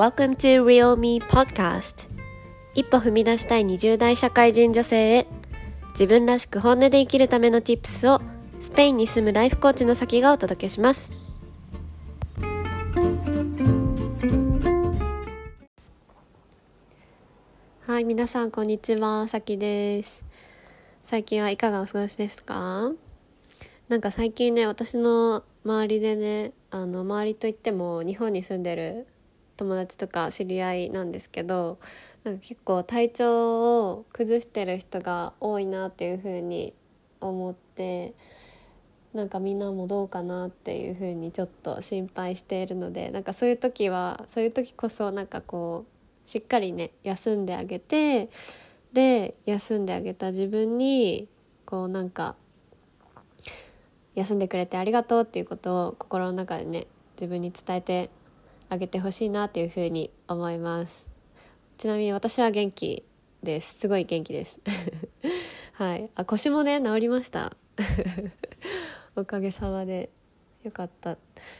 Welcome to Real Me Podcast. 一歩踏み出したい20代社会人女性へ。自分らしく本音で生きるための Tips をスペインに住むライフコーチの先がお届けします。はい皆さんこんにちはさきです。最近はいかがお過ごしですか？なんか最近ね私の周りでねあの周りといっても日本に住んでる友達とか知り合いなんですけどなんか結構体調を崩してる人が多いなっていう風に思ってなんかみんなもどうかなっていう風にちょっと心配しているのでなんかそういう時はそういう時こそなんかこうしっかりね休んであげてで休んであげた自分にこうなんか休んでくれてありがとうっていうことを心の中でね自分に伝えてあげてほしいなっていうふうに思います。ちなみに私は元気です。すごい元気です。はい。あ腰もね治りました。おかげさまで。よかった。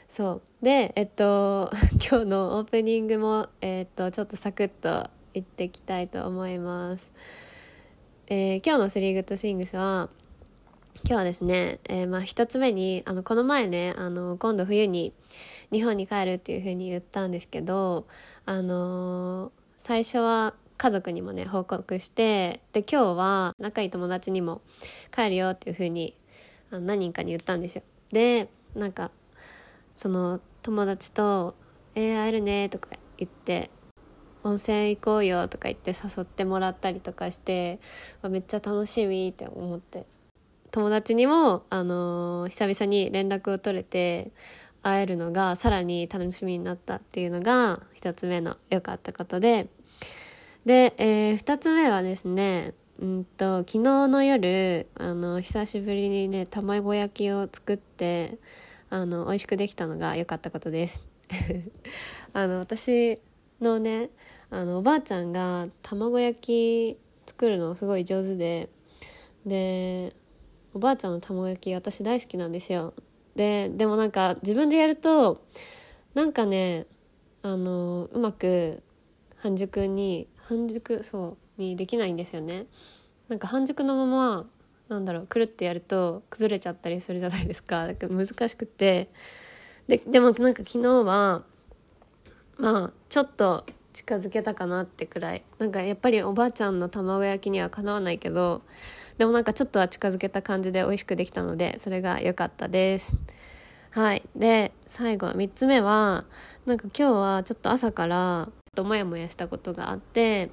そう。でえっと 今日のオープニングもえっとちょっとサクッといっていきたいと思います。えー、今日のスリーグッドスイングスは今日はですね、えー、まあ一つ目にあのこの前ねあの今度冬に日本に帰るっていう風に言ったんですけどあのー、最初は家族にもね報告してで今日は仲いい友達にも帰るよっていう風に何人かに言ったんですよ。でなんかその友達と「えー、会えるね」とか言って温泉行こうよとか言って誘ってもらったりとかしてめっちゃ楽しみって思って友達にも、あのー、久々に連絡を取れて会えるのがさらに楽しみになったっていうのが一つ目の良かったことで。で、えー、二つ目はですねうんと昨日の夜あの久しぶりにね卵焼きを作ってあの美味しくできたのが良かったことです。あの私のねあのおばあちゃんが卵焼き作るのすごい上手で。でおばあちゃんの卵焼き私大好きなんですよ。ででもなんか自分でやるとなんかねあのうまく半熟に半熟そうにできないんですよね。なんか半熟のままなんだろうくるってやると崩れちゃったりするじゃないですか。だから難しくて。ででもなんか昨日はまあちょっと近づけたかなってくらい。なんかやっぱりおばあちゃんの卵焼きにはかなわないけどでもなんかちょっとは近づけた感じで美味しくできたのでそれが良かったです。はい。で最後3つ目はなんか今日はちょっと朝からちょっとモヤモヤしたことがあって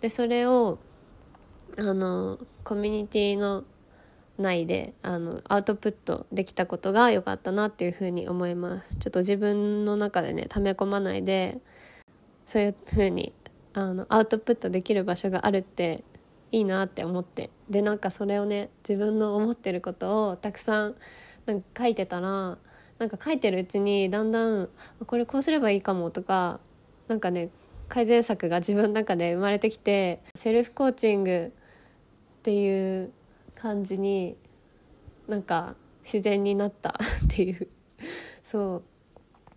でそれをあのコミュニティの内であのアウトプットできたことが良かったなっていうふうに思います。ちょっと自分の中でね溜め込まないでそういうふうにあのアウトプットできる場所があるっていいなって思って。でなんかそれをね自分の思ってることをたくさんなんか書いてたらなんか書いてるうちにだんだんこれこうすればいいかもとかなんかね改善策が自分の中で生まれてきてセルフコーチングっていう感じになんか自然になったっていう。そう。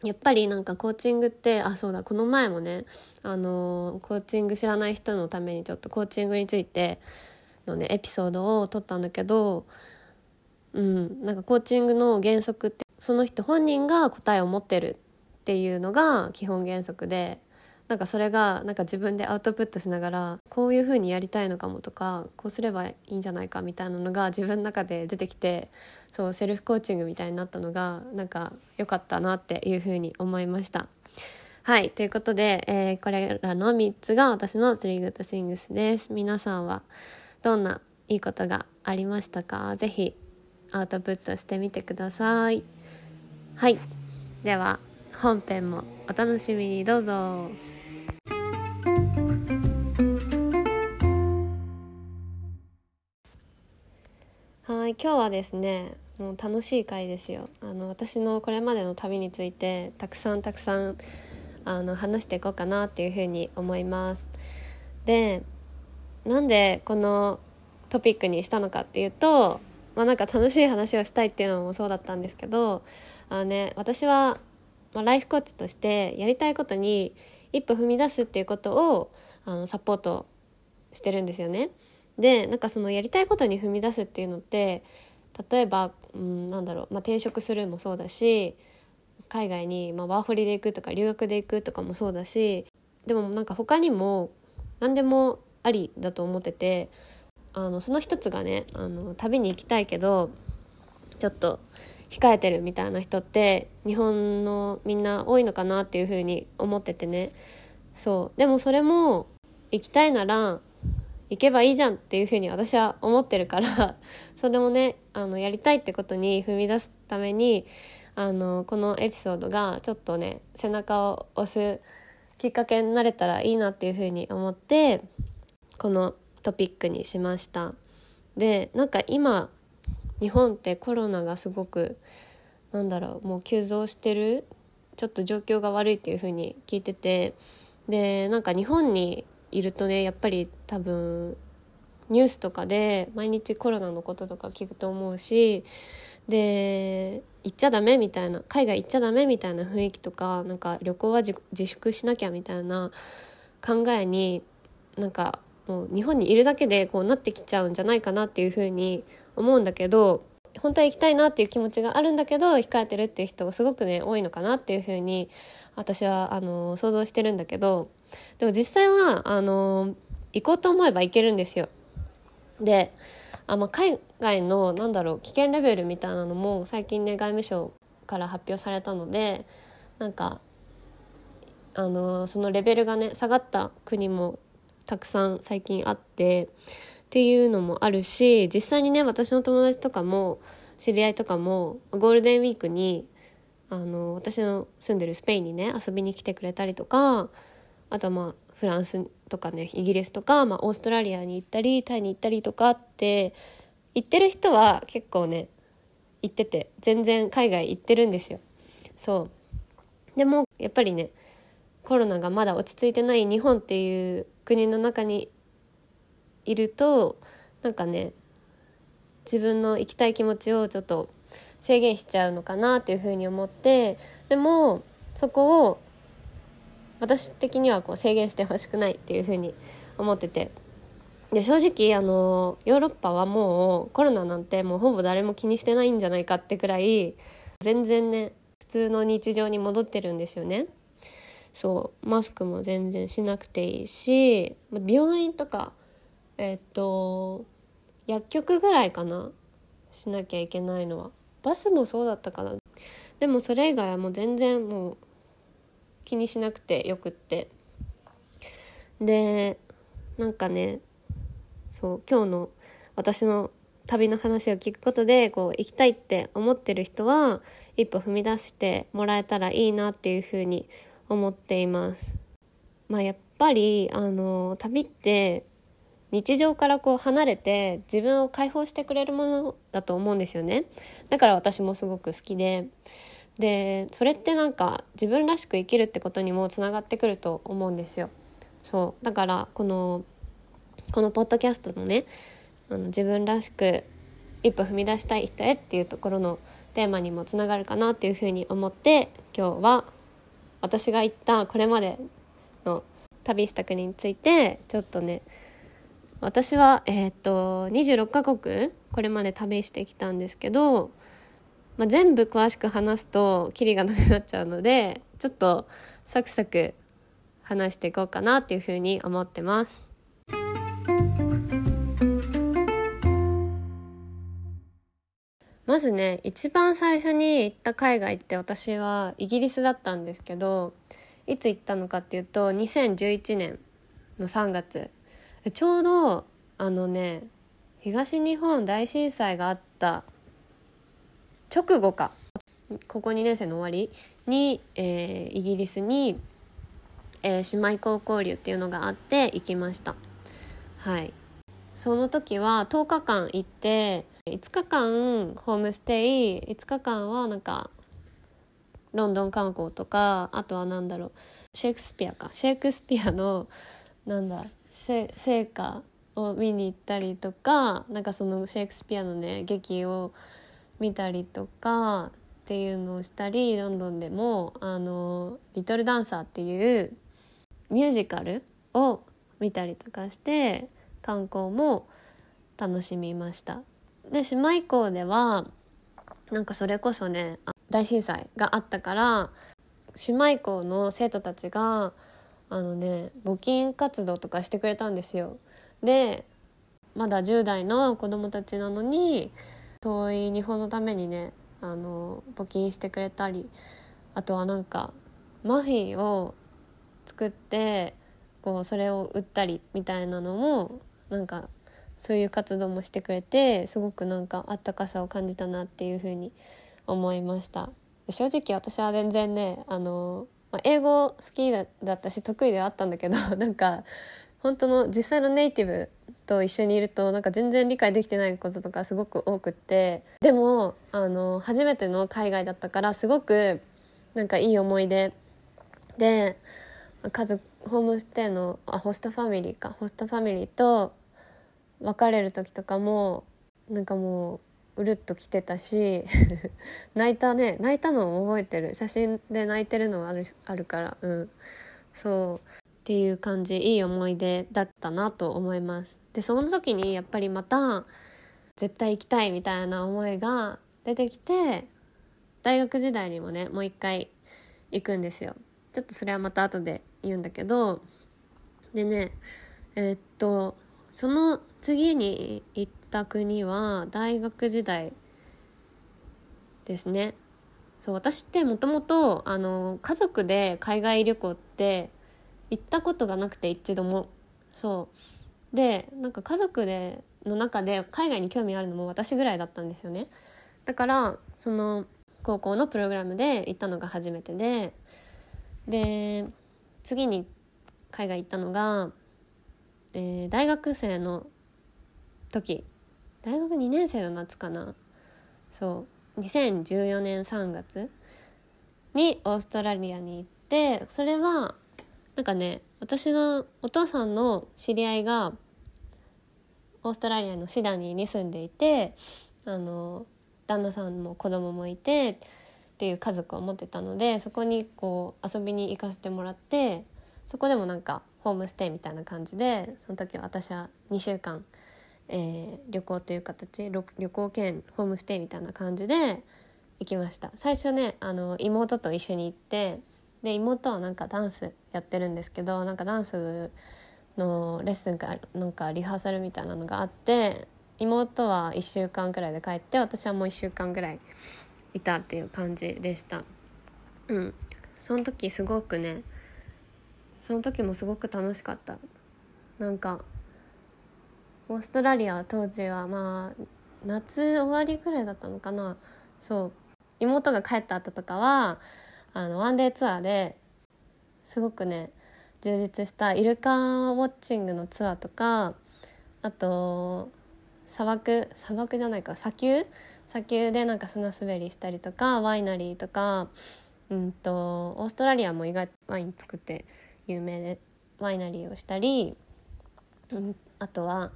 やっぱりなんかコーチングってあそうだこの前もねあのコーチング知らない人のためにちょっとコーチングについてのねエピソードを撮ったんだけどうんなんかコーチングの原則ってその人本人が答えを持ってるっていうのが基本原則でなんかそれがなんか自分でアウトプットしながらこういう風にやりたいのかもとかこうすればいいんじゃないかみたいなのが自分の中で出てきてそうセルフコーチングみたいになったのがなんか良かったなっていう風に思いました。はいということで、えー、これらの3つが私の3 Good Things です。皆さんはどんないいことがありましたか？ぜひアウトプットしてみてください。はいでは本編もお楽しみにどうぞ。はい今日はですねもう楽しい回ですよあの私のこれまでの旅についてたくさんたくさんあの話していこうかなっていうふうに思いますでなんでこのトピックにしたのかっていうとまあなんか楽しい話をしたいっていうのもそうだったんですけどあのね私は、まあ、ライフコーチとしてやりたいことに一歩踏み出すっていうことをあのサポートしてるんですよね。でなんかそのやりたいことに踏み出すっていうのって例えば、うん、なんだろう、まあ、転職するもそうだし海外に、まあ、ワーホリで行くとか留学で行くとかもそうだしでもなんか他にも何でもありだと思っててあのその一つがねあの旅に行きたいけどちょっと控えてるみたいな人って日本のみんな多いのかなっていうふうに思っててね。そう。でもそれも行きたいなら行けばいいじゃんっていうふうに私は思ってるから それもねあのやりたいってことに踏み出すためにあのこのエピソードがちょっとね背中を押すきっかけになれたらいいなっていうふうに思ってこのトピックにしました。でなんか今日本ってコロナがすごくなんだろうもう急増してるちょっと状況が悪いっていう風に聞いててでなんか日本にいるとねやっぱり多分ニュースとかで毎日コロナのこととか聞くと思うしで行っちゃダメみたいな海外行っちゃダメみたいな雰囲気とかなんか旅行は自粛しなきゃみたいな考えになんかもう日本にいるだけでこうなってきちゃうんじゃないかなっていうふうに思うんだけど本当は行きたいなっていう気持ちがあるんだけど控えてるっていう人がすごくね多いのかなっていうふうに私はあの想像してるんだけどでも実際はあの行こうと思えば行けるんですよ。であ、まあ、海外のなんだろう危険レベルみたいなのも最近ね外務省から発表されたのでなんかあのそのレベルがね下がった国もたくさん最近あってっていうのもあるし実際にね私の友達とかも知り合いとかもゴールデンウィークにあの私の住んでるスペインにね遊びに来てくれたりとかあとまあフランスとかねイギリスとか、まあ、オーストラリアに行ったりタイに行ったりとかって行ってる人は結構ね行ってて全然海外行ってるんですよ。そうでもやっぱりねコロナがまだ落ち着いてない日本っていう国の中にいるとなんかね自分の行きたい気持ちをちょっと制限しちゃうのかなっていうふうに思ってでもそこを私的にはこう制限してほしくないっていうふうに思ってて。で正直あのヨーロッパはもうコロナなんてもうほぼ誰も気にしてないんじゃないかってくらい全然ね普通の日常に戻ってるんですよね。そうマスクも全然しなくていいし病院とかえっと薬局ぐらいかなしなきゃいけないのは。バスもそうだったかな。でもそれ以外はもう全然もう気にしなくてよくって。でなんかねそう今日の私の旅の話を聞くことでこう行きたいって思ってる人は一歩踏み出してもらえたらいいなっていうふうに思っています。まあ、やっぱりあの旅って日常からこう離れて自分を解放してくれるものだと思うんですよね。だから私もすごく好きで。でそれってなんか自分らしく生きるってことにもつながってくると思うんですよ。そう。だからこのこのポッドキャストのねあの自分らしく一歩踏み出したい人へっていうところのテーマにもつながるかなっていうふうに思って今日は私が行ったこれまでの旅した国についてちょっとね私は、えー、っと26カ国これまで旅してきたんですけど、まあ、全部詳しく話すとキリがなくなっちゃうのでちょっとサクサク話していこうかなっていうふうに思ってます。まずね一番最初に行った海外って私はイギリスだったんですけどいつ行ったのかっていうと2011年の3月ちょうどあのね東日本大震災があった直後か。高校2年生の終わりに、えー、イギリスに、えー、姉妹校交流っていうのがあって行きました。はい。その時は10日間行って5日間ホームステイ5日間はなんかロンドン観光とかあとは何だろうシェイクスピアか。シェイクスピアのなんだ成果を見に行ったりとかなんかそのシェイクスピアのね劇を見たりとかっていうのをしたりロンドンでもあのリトルダンサーっていうミュージカルを見たりとかして観光も楽しみましたで姉妹校ではなんかそれこそね大震災があったから姉妹校の生徒たちがあのね募金活動とかしてくれたんですよ。でまだ10代の子供たちなのに遠い日本のためにねあの募金してくれたりあとはなんかマフィンを作ってこうそれを売ったりみたいなのもなんかそういう活動もしてくれてすごくなんかあったかさを感じたなっていうふうに思いました。正直私は全然ねあの、まあ、英語好きだったし得意ではあったんだけど なんか本当の実際のネイティブと一緒にいるとなんか全然理解できてないこととかすごく多くってでもあの初めての海外だったからすごくなんかいい思い出。で家族ホームステイのあホストファミリーか。ホストファミリーと別れる時とかもなんかもううるっと来てたし 泣いたね。泣いたのを覚えてる。写真で泣いてるのはあるあるから。うん。そう。っていう感じ。いい思い出だったなと思います。でその時にやっぱりまた絶対行きたいみたいな思いが出てきて大学時代にもねもう一回行くんですよ。ちょっとそれはまた後で言うんだけどでねえー、っとその次に行った国は大学時代ですね。そう私ってもともと家族で海外旅行って行ったことがなくて一度も。そう。でなんか家族での中で海外に興味あるのも私ぐらいだったんですよね。だからその高校のプログラムで行ったのが初めてでで次に海外行ったのが、えー、大学生の時。大学2年生の夏かな。そう。2014年3月にオーストラリアに行ってそれはなんかね私のお父さんの知り合いがオーストラリアのシダニーに住んでいてあの旦那さんも子供もいてっていう家族を持ってたのでそこにこう遊びに行かせてもらってそこでもなんかホームステイみたいな感じでその時は私は2週間、えー、旅行という形旅行兼ホームステイみたいな感じで行きました。最初ねあの妹と一緒に行ってで妹はなんかダンスやってるんですけどなんかダンスのレッスンかなんかリハーサルみたいなのがあって妹は1週間くらいで帰って私はもう1週間ぐらいいたっていう感じでした。うん。その時すごくねその時もすごく楽しかった。なんかオーストラリア当時はまあ夏終わりぐらいだったのかな。そう。妹が帰った後とかはあのワンデーツアーですごくね充実したイルカウォッチングのツアーとかあと砂漠砂漠じゃないか砂丘？砂丘でなんか砂滑りしたりとかワイナリーとか、うんと、オーストラリアも意外とワイン作って有名でワイナリーをしたり、うん、あとは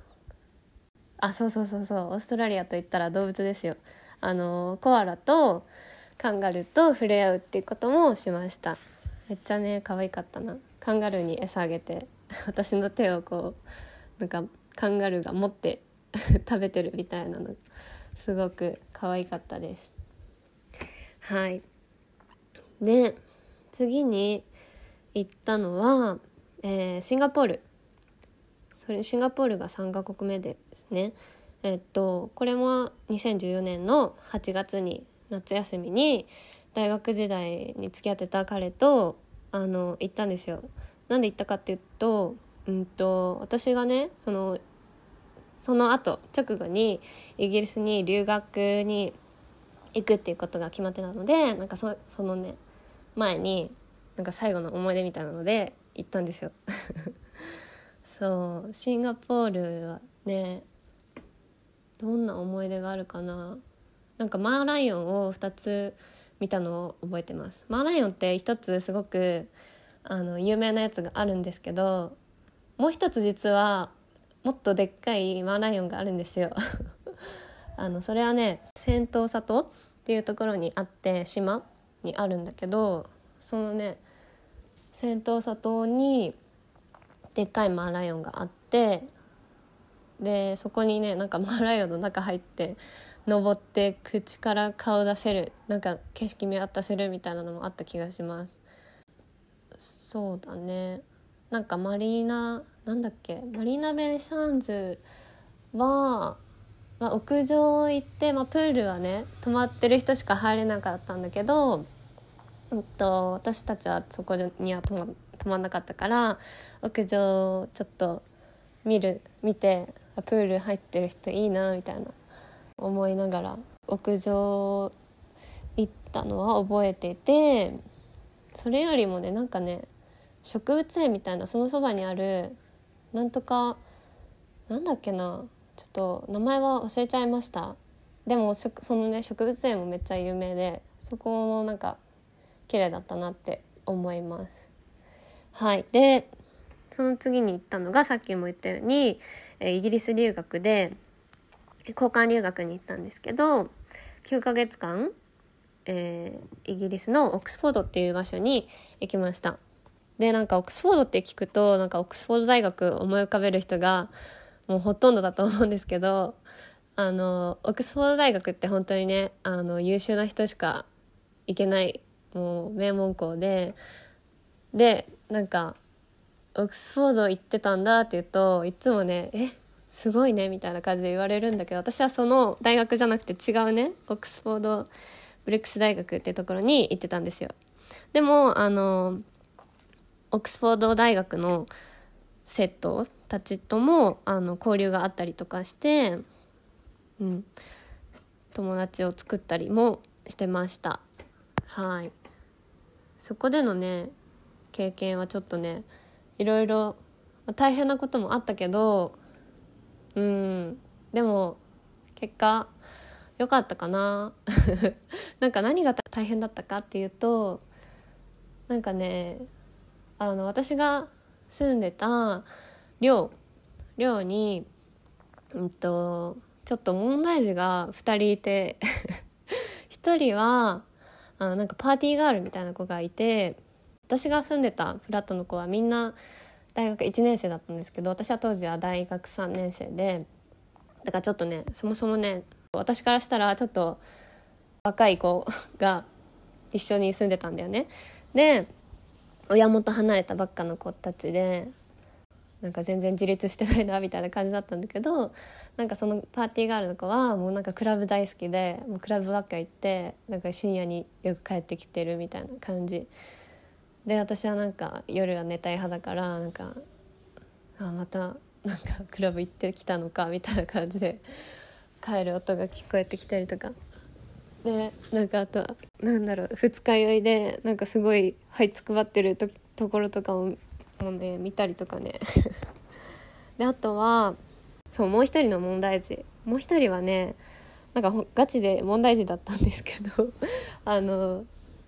あそうそうそうそうオーストラリアといったら動物ですよ。あのコアラとカンガルーと触れ合うっていうこともしました。めっちゃね可愛かったな。カンガルーに餌あげて 私の手をこうなんかカンガルーが持って 食べてるみたいなのすごく可愛かったです。はい。で次に行ったのは、えー、シンガポール。それシンガポールが3カ国目ですね。えっとこれも2014年の8月に夏休みに大学時代に付き合ってた彼とあの行ったんですよ。なんで行ったかっていうと,、うんと私がねそのその後直後にイギリスに留学に行くっていうことが決まってたのでなんかそそのね前になんか最後の思い出みたいなので行ったんですよ そうシンガポールはねどんな思い出があるかななんかマーライオンを2つ見たのを覚えてます。マーライオンって1つすごくあの有名なやつがあるんですけどもう一つ実はもっとでっかいマーライオンがあるんですよ。あのそれはね仙洞里っていうところにあって島にあるんだけどそのね仙洞里にでっかいマーライオンがあってでそこにねなんかマーライオンの中入って登って口から顔出せるなんか景色見渡せるみたいなのもあった気がします。そうだね。なんかマリーナなんだっけ？マリーナベイサンズは、まあ、屋上行って、まあ、プールはね泊まってる人しか入れなかったんだけど、うんと、私たちはそこには泊ま泊まんなかったから屋上ちょっと見る見てプール入ってる人いいなみたいな。思いながら屋上行ったのは覚えててそれよりもねなんかね植物園みたいなそのそばにあるなんとかなんだっけなちょっと名前は忘れちゃいました。でもそのね植物園もめっちゃ有名でそこもなんか綺麗だったなって思います。はい。でその次に行ったのがさっきも言ったようにイギリス留学で交換留学に行ったんですけど9ヶ月間、えー、イギリスのオックスフォードっていう場所に行きました。でなんかオックスフォードって聞くとなんかオックスフォード大学思い浮かべる人がもうほとんどだと思うんですけどあのオックスフォード大学って本当にねあの優秀な人しか行けないもう名門校ででなんかオックスフォード行ってたんだって言うといつもね「えすごいね」みたいな感じで言われるんだけど私はその大学じゃなくて違うねオックスフォードブレックス大学っていうところに行ってたんですよ。でもあのオックスフォード大学の生徒たちともあの交流があったりとかして、うん、友達を作ったりもしてましたはいそこでのね経験はちょっとねいろいろ大変なこともあったけどうん。でも結果良かったかな。なんか何が大変だったかっていうとなんかねあの私が住んでた寮寮に、うんと、ちょっと問題児が2人いて 1人はあのなんかパーティーガールみたいな子がいて私が住んでたフラットの子はみんな大学1年生だったんですけど私は当時は大学3年生でだからちょっとねそもそもね私からしたらちょっと若い子が一緒に住んでたんだよね。で親元離れたばっかの子たちでなんか全然自立してないなみたいな感じだったんだけどなんかそのパーティーガールの子はもうなんかクラブ大好きでもうクラブばっか行ってなんか深夜によく帰ってきてるみたいな感じで私はなんか夜は寝たい派だからなんかあまたなんかクラブ行ってきたのかみたいな感じで帰る音が聞こえてきたりとか。でなんかあとはなんだろう二日酔いでなんかすごいはいつくばってるとところとかももね見たりとかね。であとはそうもう一人の問題児。もう一人はねなんかガチで問題児だったんですけど あの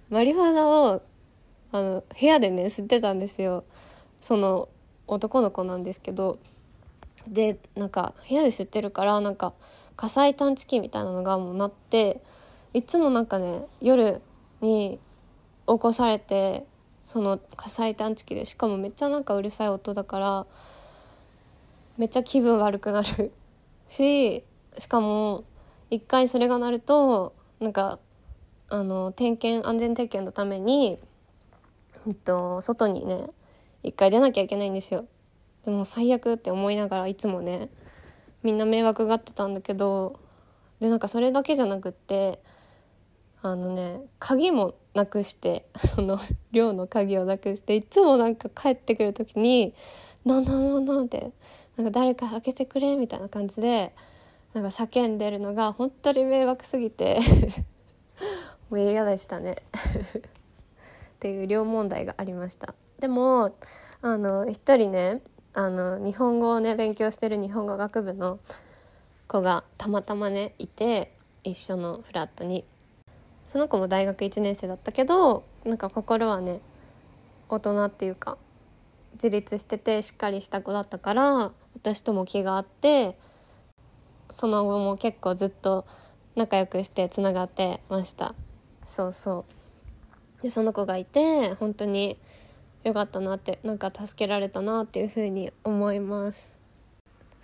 マリファナをあの部屋でね吸ってたんですよ。その男の子なんですけど。でなんか部屋で吸ってるからなんか火災探知機みたいなのがもう鳴っていつもなんかね夜に起こされてその火災探知機でしかもめっちゃなんかうるさい音だからめっちゃ気分悪くなる。ししかも一回それが鳴るとなんかあの点検安全点検のために、えっと、外にね一回出なきゃいけないんですよ。でも最悪って思いながらいつもねみんな迷惑がってたんだけどでなんかそれだけじゃなくってあのね鍵もなくしてその寮の鍵をなくしていつもなんか帰ってくる時に「なんなんなんなん」ってなんか誰か開けてくれみたいな感じでなんか叫んでるのが本当に迷惑すぎて もう嫌でしたねっていう両問題がありました。でもあの一人ねあの日本語をね勉強してる日本語学部の子がたまたまねいて一緒のフラットに。その子も大学1年生だったけどなんか心はね大人っていうか自立しててしっかりした子だったから私とも気があってその後も結構ずっと仲良くしてつながってました。そうそう。でその子がいて本当によかったなってなんか助けられたなっていうふうに思います。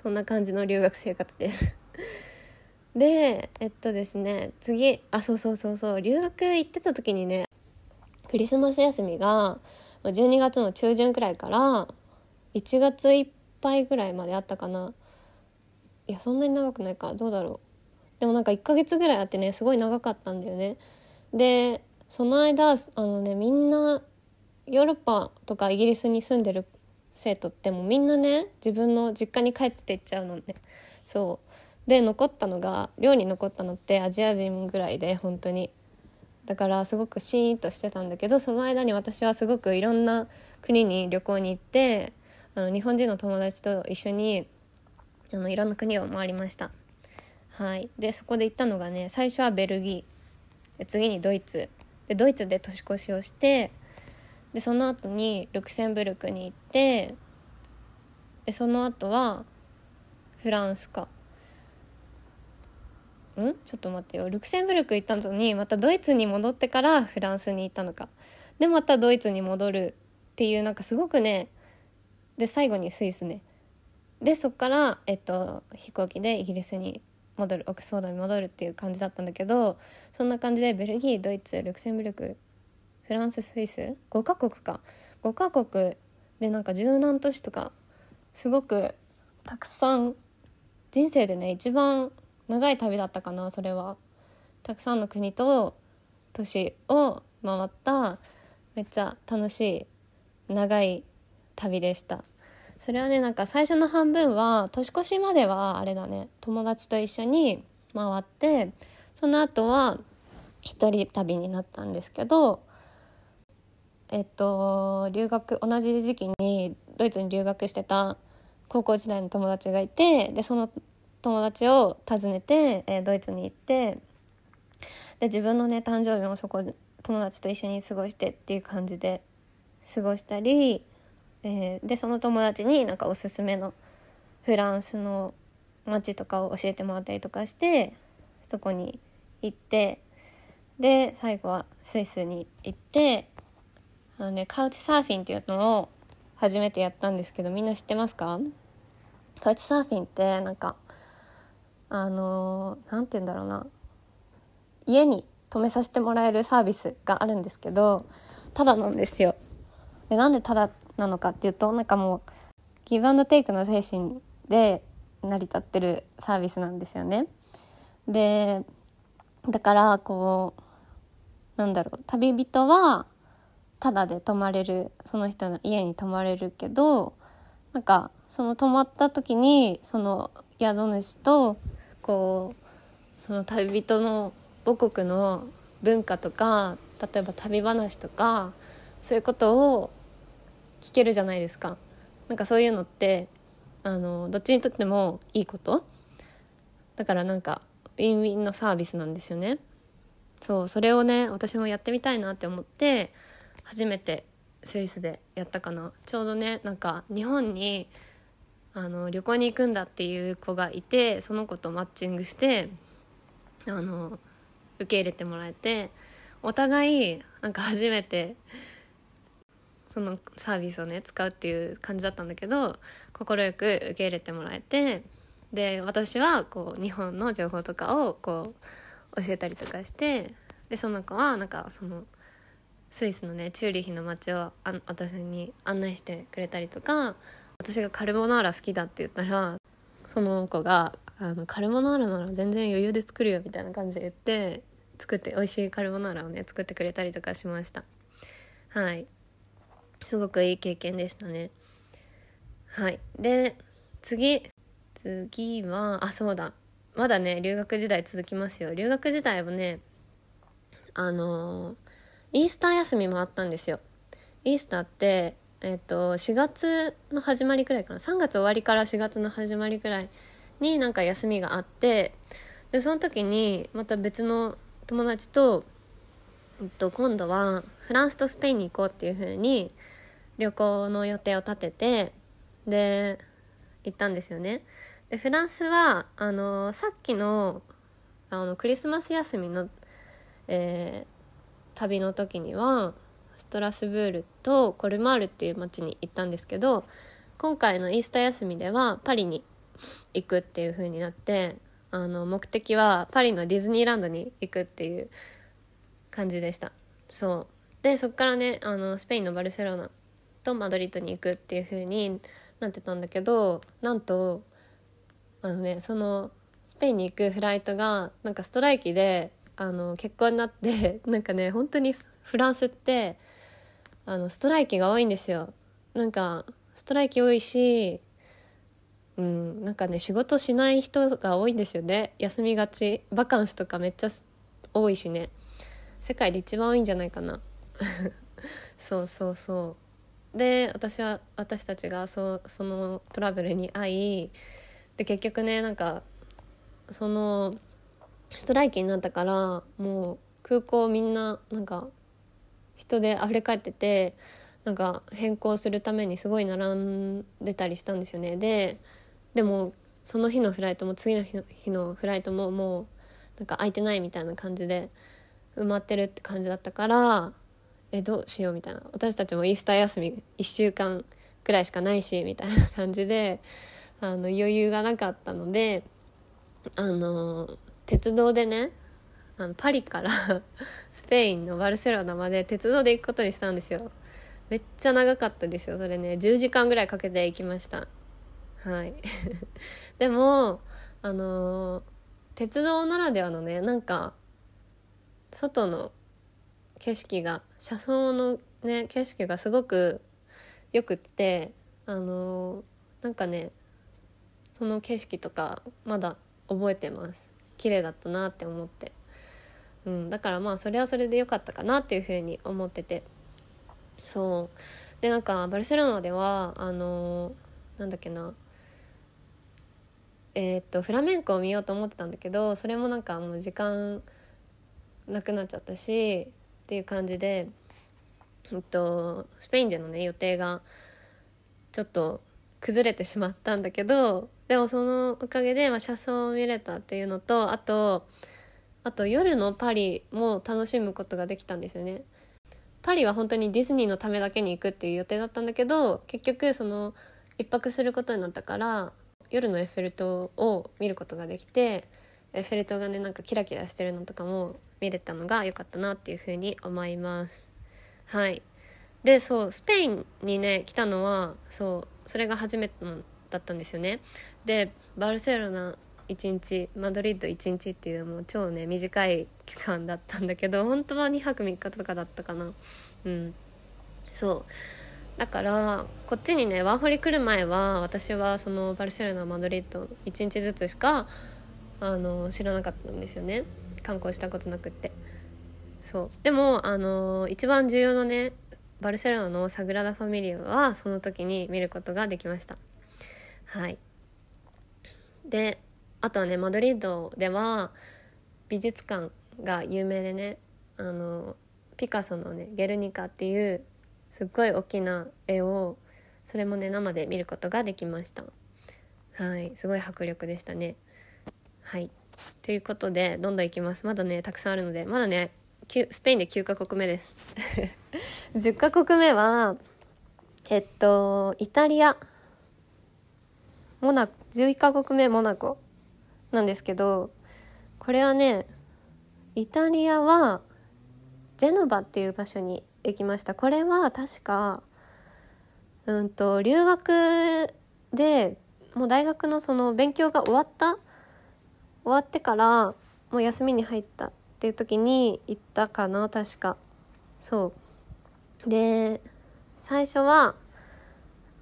そんな感じの留学生活です。でえっとですね次あそうそうそうそう留学行ってた時にねクリスマス休みが12月の中旬くらいから1月いっぱいぐらいまであったかな。いやそんなに長くないかどうだろう。でもなんか1ヶ月ぐらいあってねすごい長かったんだよね。でその間あのねみんなヨーロッパとかイギリスに住んでる生徒ってもみんなね自分の実家に帰っていっちゃうのね。そう。で残ったのが寮に残ったのってアジア人ぐらいで本当に。だからすごくシーンとしてたんだけどその間に私はすごくいろんな国に旅行に行ってあの日本人の友達と一緒にあのいろんな国を回りました。はい。でそこで行ったのがね最初はベルギー。次にドイツ。でドイツで年越しをしてでその後にルクセンブルクに行ってでその後はフランスか。ん？ちょっと待ってよ。ルクセンブルク行ったのにまたドイツに戻ってからフランスに行ったのか。でまたドイツに戻るっていうなんかすごくねで最後にスイスね。でそっから、えっと、飛行機でイギリスに戻るオックスフォードに戻るっていう感じだったんだけどそんな感じでベルギードイツルクセンブルクフランススイス5カ国か。5カ国でなんか柔軟都市とかすごくたくさん人生でね一番長い旅だったかなそれは。たくさんの国と都市を回っためっちゃ楽しい長い旅でした。それはねなんか最初の半分は年越しまではあれだね。友達と一緒に回ってその後は一人旅になったんですけどえっと留学同じ時期にドイツに留学してた高校時代の友達がいてでその友達を訪ねて、えー、ドイツに行ってで自分のね誕生日もそこ友達と一緒に過ごしてっていう感じで過ごしたり、えー、でその友達になんかおすすめのフランスの街とかを教えてもらったりとかしてそこに行ってで最後はスイスに行ってあのねカウチサーフィンっていうのを初めてやったんですけどみんな知ってますか？カウチサーフィンってなんかあの何て言うんだろうな家に泊めさせてもらえるサービスがあるんですけどただなんですよ。でなんでただなのかっていうとなんかもうギブアンドテイクの精神で成り立ってるサービスなんですよね。でだからこうなんだろう旅人はタダで泊まれるその人の家に泊まれるけどなんかその泊まった時にその宿主とこうその旅人の母国の文化とか例えば旅話とかそういうことを聞けるじゃないですか。なんかそういうのってあのどっちにとってもいいことだからなんかウィンウィンのサービスなんですよね。そうそれをね私もやってみたいなって思って初めてスイスでやったかなちょうどねなんか日本にあの旅行に行くんだっていう子がいてその子とマッチングしてあの受け入れてもらえてお互いなんか初めてそのサービスをね使うっていう感じだったんだけど快く受け入れてもらえてで私はこう日本の情報とかをこう教えたりとかしてでその子はなんかそのスイスのねチューリヒの街をあ私に案内してくれたりとか私がカルボナーラ好きだって言ったらその子があのカルボナーラなら全然余裕で作るよみたいな感じで言って作って美味しいカルボナーラをね作ってくれたりとかしました。はい。すごくいい経験でしたね。はい。で次。次はあそうだ。まだね留学時代続きますよ。留学時代はねあのー、イースター休みもあったんですよ。イースターってえっ、と4月の始まりくらいかな。3月終わりから4月の始まりくらいになんか休みがあってでその時にまた別の友達と、えっと、今度はフランスとスペインに行こうっていう風に旅行の予定を立ててで行ったんですよね。でフランスはあのさっきのあのクリスマス休みの、えー、旅の時にはストラスブールとコルマールっていう町に行ったんですけど今回のイースター休みではパリに行くっていう風になってあの目的はパリのディズニーランドに行くっていう感じでしたそうでそっからねあのスペインのバルセロナとマドリードに行くっていう風になってたんだけどなんとあのねそのスペインに行くフライトがなんかストライキであの結婚になって なんかね本当にフランスってあのストライキが多いんですよ。なんかストライキ多いしうんなんかね仕事しない人が多いんですよね。休みがち。バカンスとかめっちゃ多いしね。世界で一番多いんじゃないかな。そうそうそう。で私は私たちがそそのトラブルに遭いで結局ねなんかそのストライキになったからもう空港みんななんか人で溢れ返っててなんか変更するためにすごい並んでたりしたんですよね。ででもその日のフライトも次の日の日のフライトももうなんか空いてないみたいな感じで埋まってるって感じだったからえどうしようみたいな。私たちもイースター休み1週間くらいしかないしみたいな感じであの余裕がなかったのであの鉄道でねあのパリから スペインのバルセロナまで鉄道で行くことにしたんですよ。めっちゃ長かったですよそれね。10時間ぐらいかけて行きました。はい。でもあの鉄道ならではのねなんか外の景色が車窓のね景色がすごくよくってあのなんかねその景色とかまだ覚えてます。綺麗だったなって思って、うん、だからまあそれはそれで良かったかなっていうふうに思ってて。そう。でなんかバルセロナではあのなんだっけな。えー、っとフラメンコを見ようと思ってたんだけどそれもなんかもう時間なくなっちゃったしっていう感じで、えっと、スペインでのね予定がちょっと崩れてしまったんだけどでもそのおかげで、まあ、車窓を見れたっていうのとあとあと夜のパリも楽しむことができたんですよね。パリは本当にディズニーのためだけに行くっていう予定だったんだけど結局その一泊することになったから夜のエッフェル塔を見ることができてフェル塔がねなんかキラキラしてるのとかも見れたのが良かったなっていうふうに思います。はいでそうスペインにね来たのはそうそれが初めてだったんですよね。でバルセロナ1日マドリッド1日っていうもう超ね短い期間だったんだけど本当は2泊3日とかだったかなうんそうだからこっちにねワーホリ来る前は私はそのバルセロナマドリッド1日ずつしかあの知らなかったんですよね。観光したことなくって。そう。でもあの一番重要なねバルセロナのサグラダ・ファミリアはその時に見ることができました。はい。であとはねマドリードでは美術館が有名でねあのピカソのね「ゲルニカ」っていうすっごい大きな絵をそれもね生で見ることができました。はい。すごい迫力でしたね。はい。ということでどんどんいきます。まだねたくさんあるのでまだねスペインで9カ国目です。10カ国目はえっとイタリア。モナ11カ国目モナコ。なんですけどこれはねイタリアはジェノバっていう場所に行きました。これは確かうんと留学でもう大学のその勉強が終わった終わってからもう休みに入ったっていう時に行ったかな確か。そう。で最初は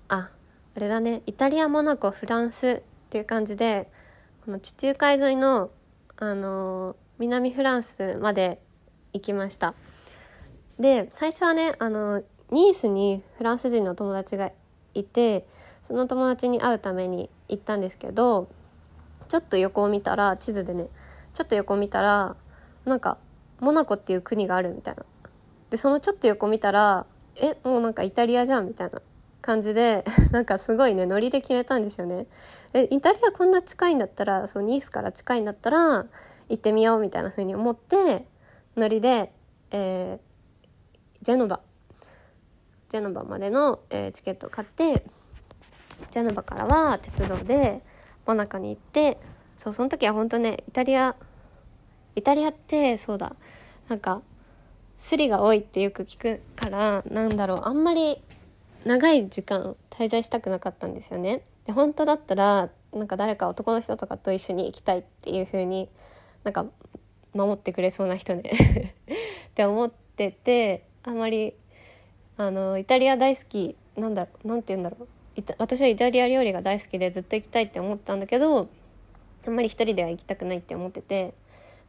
ああれだねイタリアモナコフランスっていう感じでこの地中海沿いの、あの南フランスまで行きました。で最初はねあのニースにフランス人の友達がいてその友達に会うために行ったんですけどちょっと横を見たら地図でねちょっと横を見たらなんかモナコっていう国があるみたいな。でそのちょっと横見たらえもうなんかイタリアじゃんみたいな。感じで なんかすごいねノリで決めたんですよね。えイタリアこんな近いんだったらそうニースから近いんだったら行ってみようみたいな風に思ってノリで、えー、ジェノバ。ジェノバまでの、えー、チケットを買ってジェノバからは鉄道でモナコに行ってそうその時は本当ねイタリアイタリアってそうだなんかスリが多いってよく聞くからなんだろうあんまり長い時間滞在したくなかったんですよね。で本当だったらなんか誰か男の人とかと一緒に行きたいっていう風になんか守ってくれそうな人ね って思っててあんまりあのイタリア大好きなんだろうなんて言うんだろう私はイタリア料理が大好きでずっと行きたいって思ったんだけどあんまり一人では行きたくないって思ってて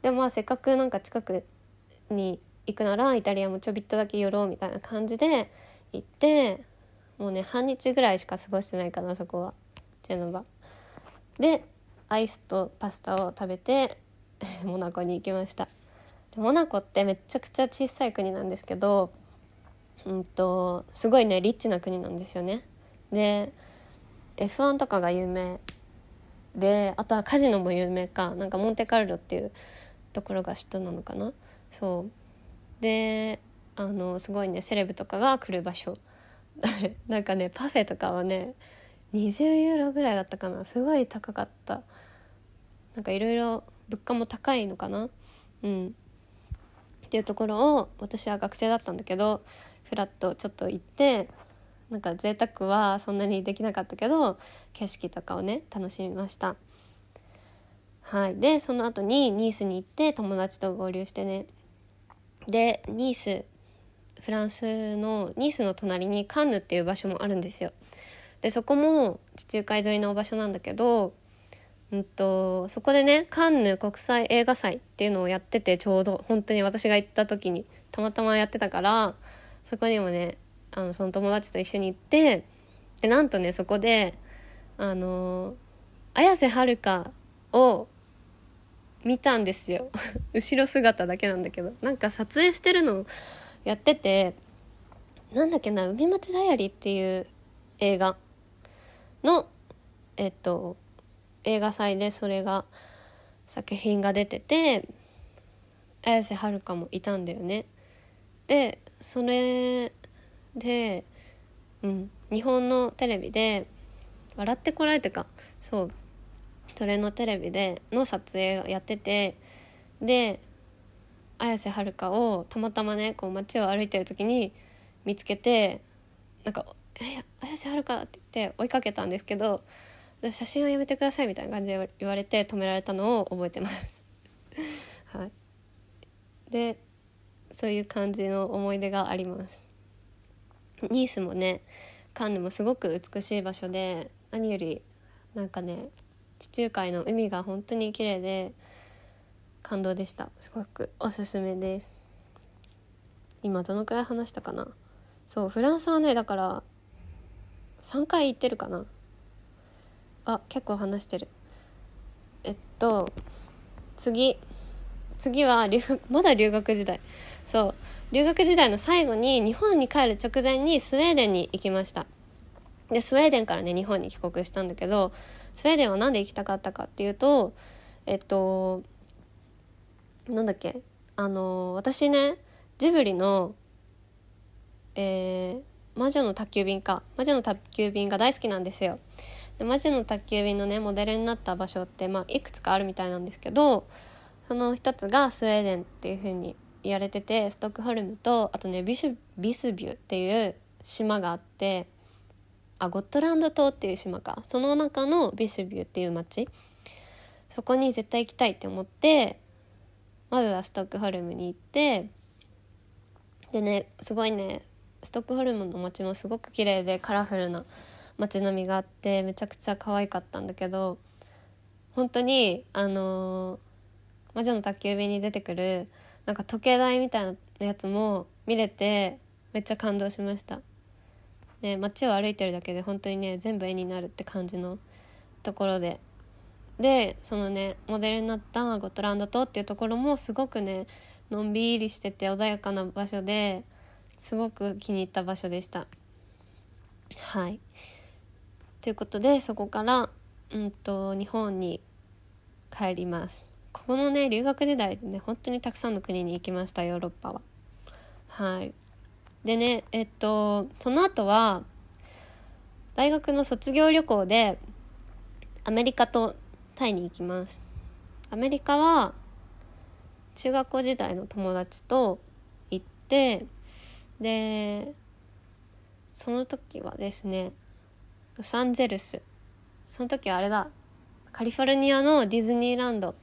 でもまあせっかくなんか近くに行くならイタリアもちょびっとだけ寄ろうみたいな感じで行ってもうね半日ぐらいしか過ごしてないかなそこは。ジェノバ。でアイスとパスタを食べて モナコに行きました。モナコってめちゃくちゃ小さい国なんですけどうんとすごいねリッチな国なんですよね。で F1 とかが有名であとはカジノも有名かなんかモンテカルロっていうところが首都なのかな。そう。であのすごいねセレブとかが来る場所。なんかねパフェとかはね20ユーロぐらいだったかな。すごい高かった。なんかいろいろ物価も高いのかな。うん。っていうところを私は学生だったんだけどフラッとちょっと行ってなんか贅沢はそんなにできなかったけど景色とかをね楽しみました。はい。でその後にニースに行って友達と合流してね。でニースフランスのニースの隣にカンヌっていう場所もあるんですよ。でそこも地中海沿いの場所なんだけど、うんと、そこでねカンヌ国際映画祭っていうのをやっててちょうど。本当に私が行った時にたまたまやってたからそこにもねあのその友達と一緒に行ってでなんとねそこであの綾瀬はるかを見たんですよ 後ろ姿だけなんだけどなんか撮影してるのをやっててなんだっけな「海町ダイアリー」っていう映画のえっと映画祭でそれが作品が出てて綾瀬はるかもいたんだよね。でそれで、うん、日本のテレビで「笑ってこられてか」そうそれのテレビでの撮影をやっててで綾瀬はるかをたまたまねこう街を歩いてる時に見つけてなんかえ綾瀬はるかって言って追いかけたんですけど写真はやめてくださいみたいな感じで言われて止められたのを覚えてます。はい。でそういう感じの思い出があります。ニースもねカンヌもすごく美しい場所で何よりなんかね地中海の海が本当に綺麗で感動でした。すごくおすすめです。今どのくらい話したかな？そうフランスはねだから3回行ってるかな。あ結構話してる。えっと次。次はまだ留学時代。そう。留学時代の最後に日本に帰る直前にスウェーデンに行きました。でスウェーデンからね日本に帰国したんだけどスウェーデンは何で行きたかったかっていうとえっとなんだっけあの私ねジブリのえー魔女の宅急便か魔女の宅急便が大好きなんですよ。で魔女の宅急便のねモデルになった場所って、まあ、いくつかあるみたいなんですけどその一つがスウェーデンっていう風に言われててストックホルムとあとねビシビスビューっていう島があってあゴットランド島っていう島か。その中のビスビューっていう町。そこに絶対行きたいって思ってまずはストックホルムに行ってでねすごいねストックホルムの街もすごく綺麗でカラフルな街並みがあってめちゃくちゃ可愛かったんだけど本当にあのー、魔女の宅急便に出てくるなんか時計台みたいなやつも見れてめっちゃ感動しました。ね、街を歩いてるだけで本当にね全部絵になるって感じのところで。でそのねモデルになったゴトランド島っていうところもすごくねのんびりしてて穏やかな場所ですごく気に入った場所でした。はい。ということでそこからうんと日本に帰ります。ここのね留学時代でね本当にたくさんの国に行きましたヨーロッパは。はい。でねえっとその後は大学の卒業旅行でアメリカとタイに行きます。アメリカは中学校時代の友達と行ってでその時はですねロサンゼルス。その時はあれだカリフォルニアのディズニーランド。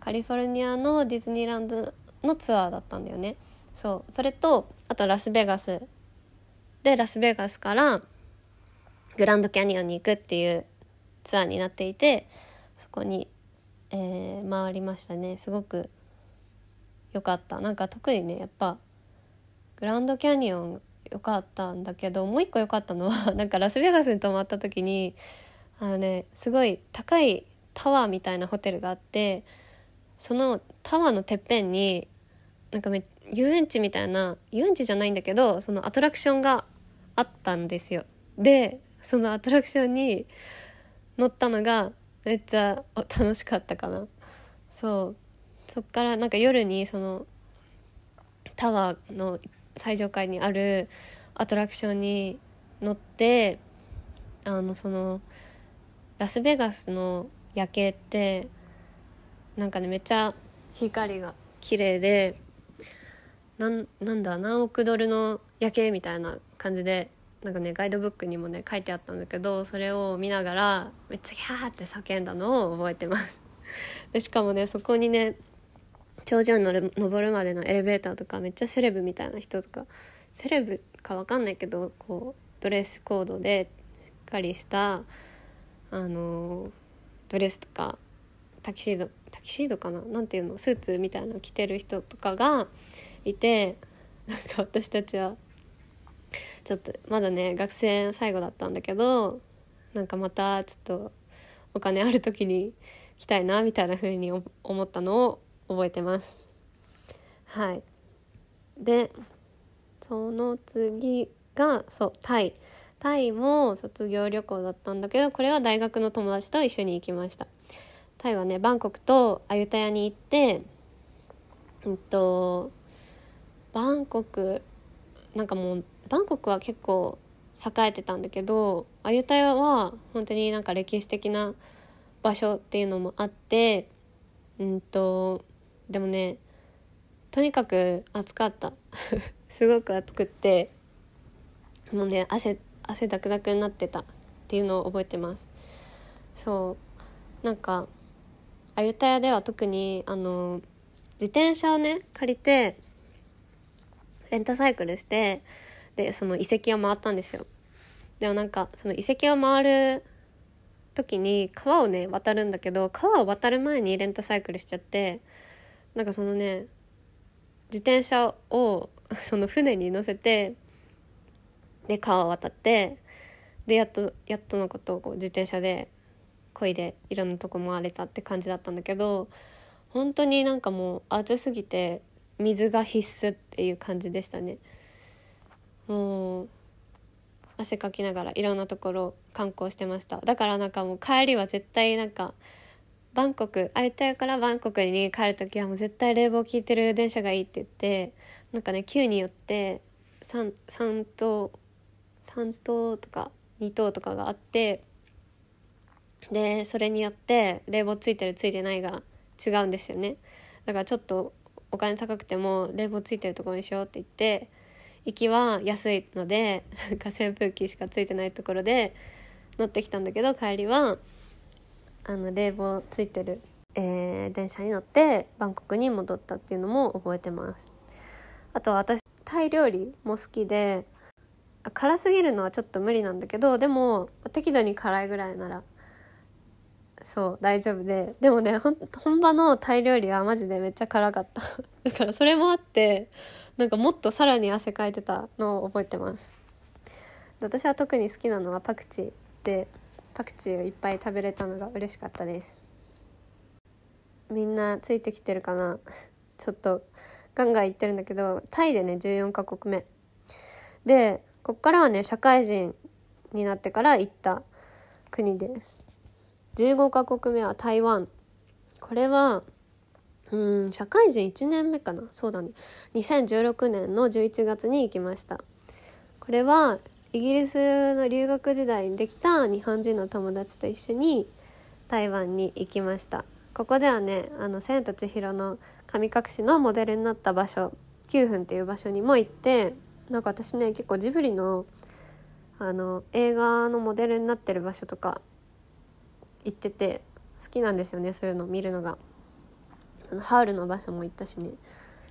カリフォルニアのディズニーランドのツアーだったんだよね。そう。それとあとラスベガス。でラスベガスからグランドキャニオンに行くっていうツアーになっていてそこに、えー、回りましたね。すごく良かった。なんか特にねやっぱグランドキャニオン良かったんだけどもう一個良かったのは なんかラスベガスに泊まった時にあのねすごい高いタワーみたいなホテルがあってそのタワーのてっぺんになんかめ遊園地みたいな遊園地じゃないんだけどそのアトラクションがあったんですよ。でそのアトラクションに乗ったのがめっちゃ楽しかったかな。そうそっからなんか夜にそのタワーの最上階にあるアトラクションに乗ってあのそのラスベガスの夜景ってなんかねめっちゃ光が綺麗でなんなんだ何億ドルの夜景みたいな感じでなんかねガイドブックにもね書いてあったんだけどそれを見ながらめっちゃキャーって叫んだのを覚えてます。でしかもねそこにね頂上に乗る登るまでのエレベーターとかめっちゃセレブみたいな人とかセレブか分かんないけどこうドレスコードでしっかりしたあのドレスとかタキシードタキシードかな？なんていうの？スーツみたいなの着てる人とかがいてなんか私たちはちょっとまだね学生最後だったんだけどなんかまたちょっとお金ある時に来たいなみたいな風に思ったのを覚えてます。はい。でその次がそうタイ。タイも卒業旅行だったんだけどこれは大学の友達と一緒に行きました。タイはねバンコクとアユタヤに行ってうんとバンコクなんかもうバンコクは結構栄えてたんだけどアユタヤは本当になんか歴史的な場所っていうのもあってうんとでもねとにかく暑かった。すごく暑くってもうね汗汗だくだくになってたっていうのを覚えてます。そう。なんかアユタヤでは特にあの自転車をね借りてレンタサイクルしてでその遺跡を回ったんですよ。でもなんかその遺跡を回る時に川をね渡るんだけど川を渡る前にレンタサイクルしちゃってなんかそのね自転車を その船に乗せてで川を渡ってでやっとやっとのことをこう自転車で漕いでいろんなとこ回れたって感じだったんだけど本当になんかもう暑すぎて水が必須っていう感じでしたね。もう汗かきながらいろんなところ観光してました。だからなんかもう帰りは絶対なんかバンコクアユタヤからバンコクに帰る時はもう絶対冷房効いてる電車がいいって言ってなんかね9によって 3, 3等3等とか2等とかがあってでそれによって冷房ついてるついてないが違うんですよね。だからちょっとお金高くても冷房ついてるところにしようって言って行きは安いのでなんか扇風機しかついてないところで乗ってきたんだけど帰りはあの冷房ついてる、えー、電車に乗ってバンコクに戻ったっていうのも覚えてます。あと私タイ料理も好きで辛すぎるのはちょっと無理なんだけどでも適度に辛いぐらいならそう大丈夫で。でもね本場のタイ料理はマジでめっちゃ辛かった。だからそれもあってなんかもっとさらに汗かいてたのを覚えてます。私は特に好きなのはパクチーでパクチーをいっぱい食べれたのが嬉しかったです。みんなついてきてるかな？ちょっとガンガン言ってるんだけどタイでね14カ国目。でこっからはね社会人になってから行った国です。15カ国目は台湾。これはうん社会人1年目かな。そうだね。2016年の11月に行きました。これはイギリスの留学時代にできた日本人の友達と一緒に台湾に行きました。ここではね「あの千と千尋の神隠し」のモデルになった場所9分っていう場所にも行ってなんか私ね結構ジブリのあの映画のモデルになってる場所とか行ってて好きなんですよねそういうの見るのが。あのハウルの場所も行ったしね。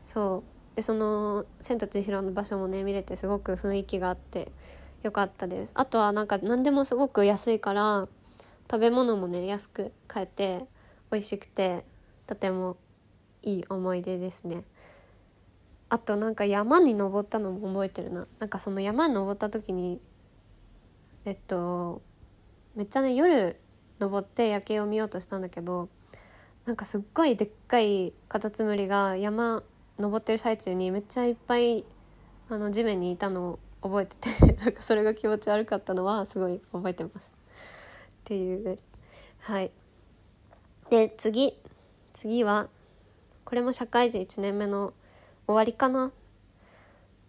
そう。でその「千と千尋」の場所もね見れてすごく雰囲気があってよかったです。あとはなんか何でもすごく安いから食べ物もね安く買えて美味しくてとてもいい思い出ですね。あとなんか山に登ったのも覚えてるな。なんかその山に登った時にえっとめっちゃね夜登って夜景を見ようとしたんだけどなんかすっごいでっかいカタツムリが山登ってる最中にめっちゃいっぱいあの地面にいたのを覚えてて なんかそれが気持ち悪かったのはすごい覚えてます。っていう。はい。で次。次はこれも社会人1年目の終わりかな。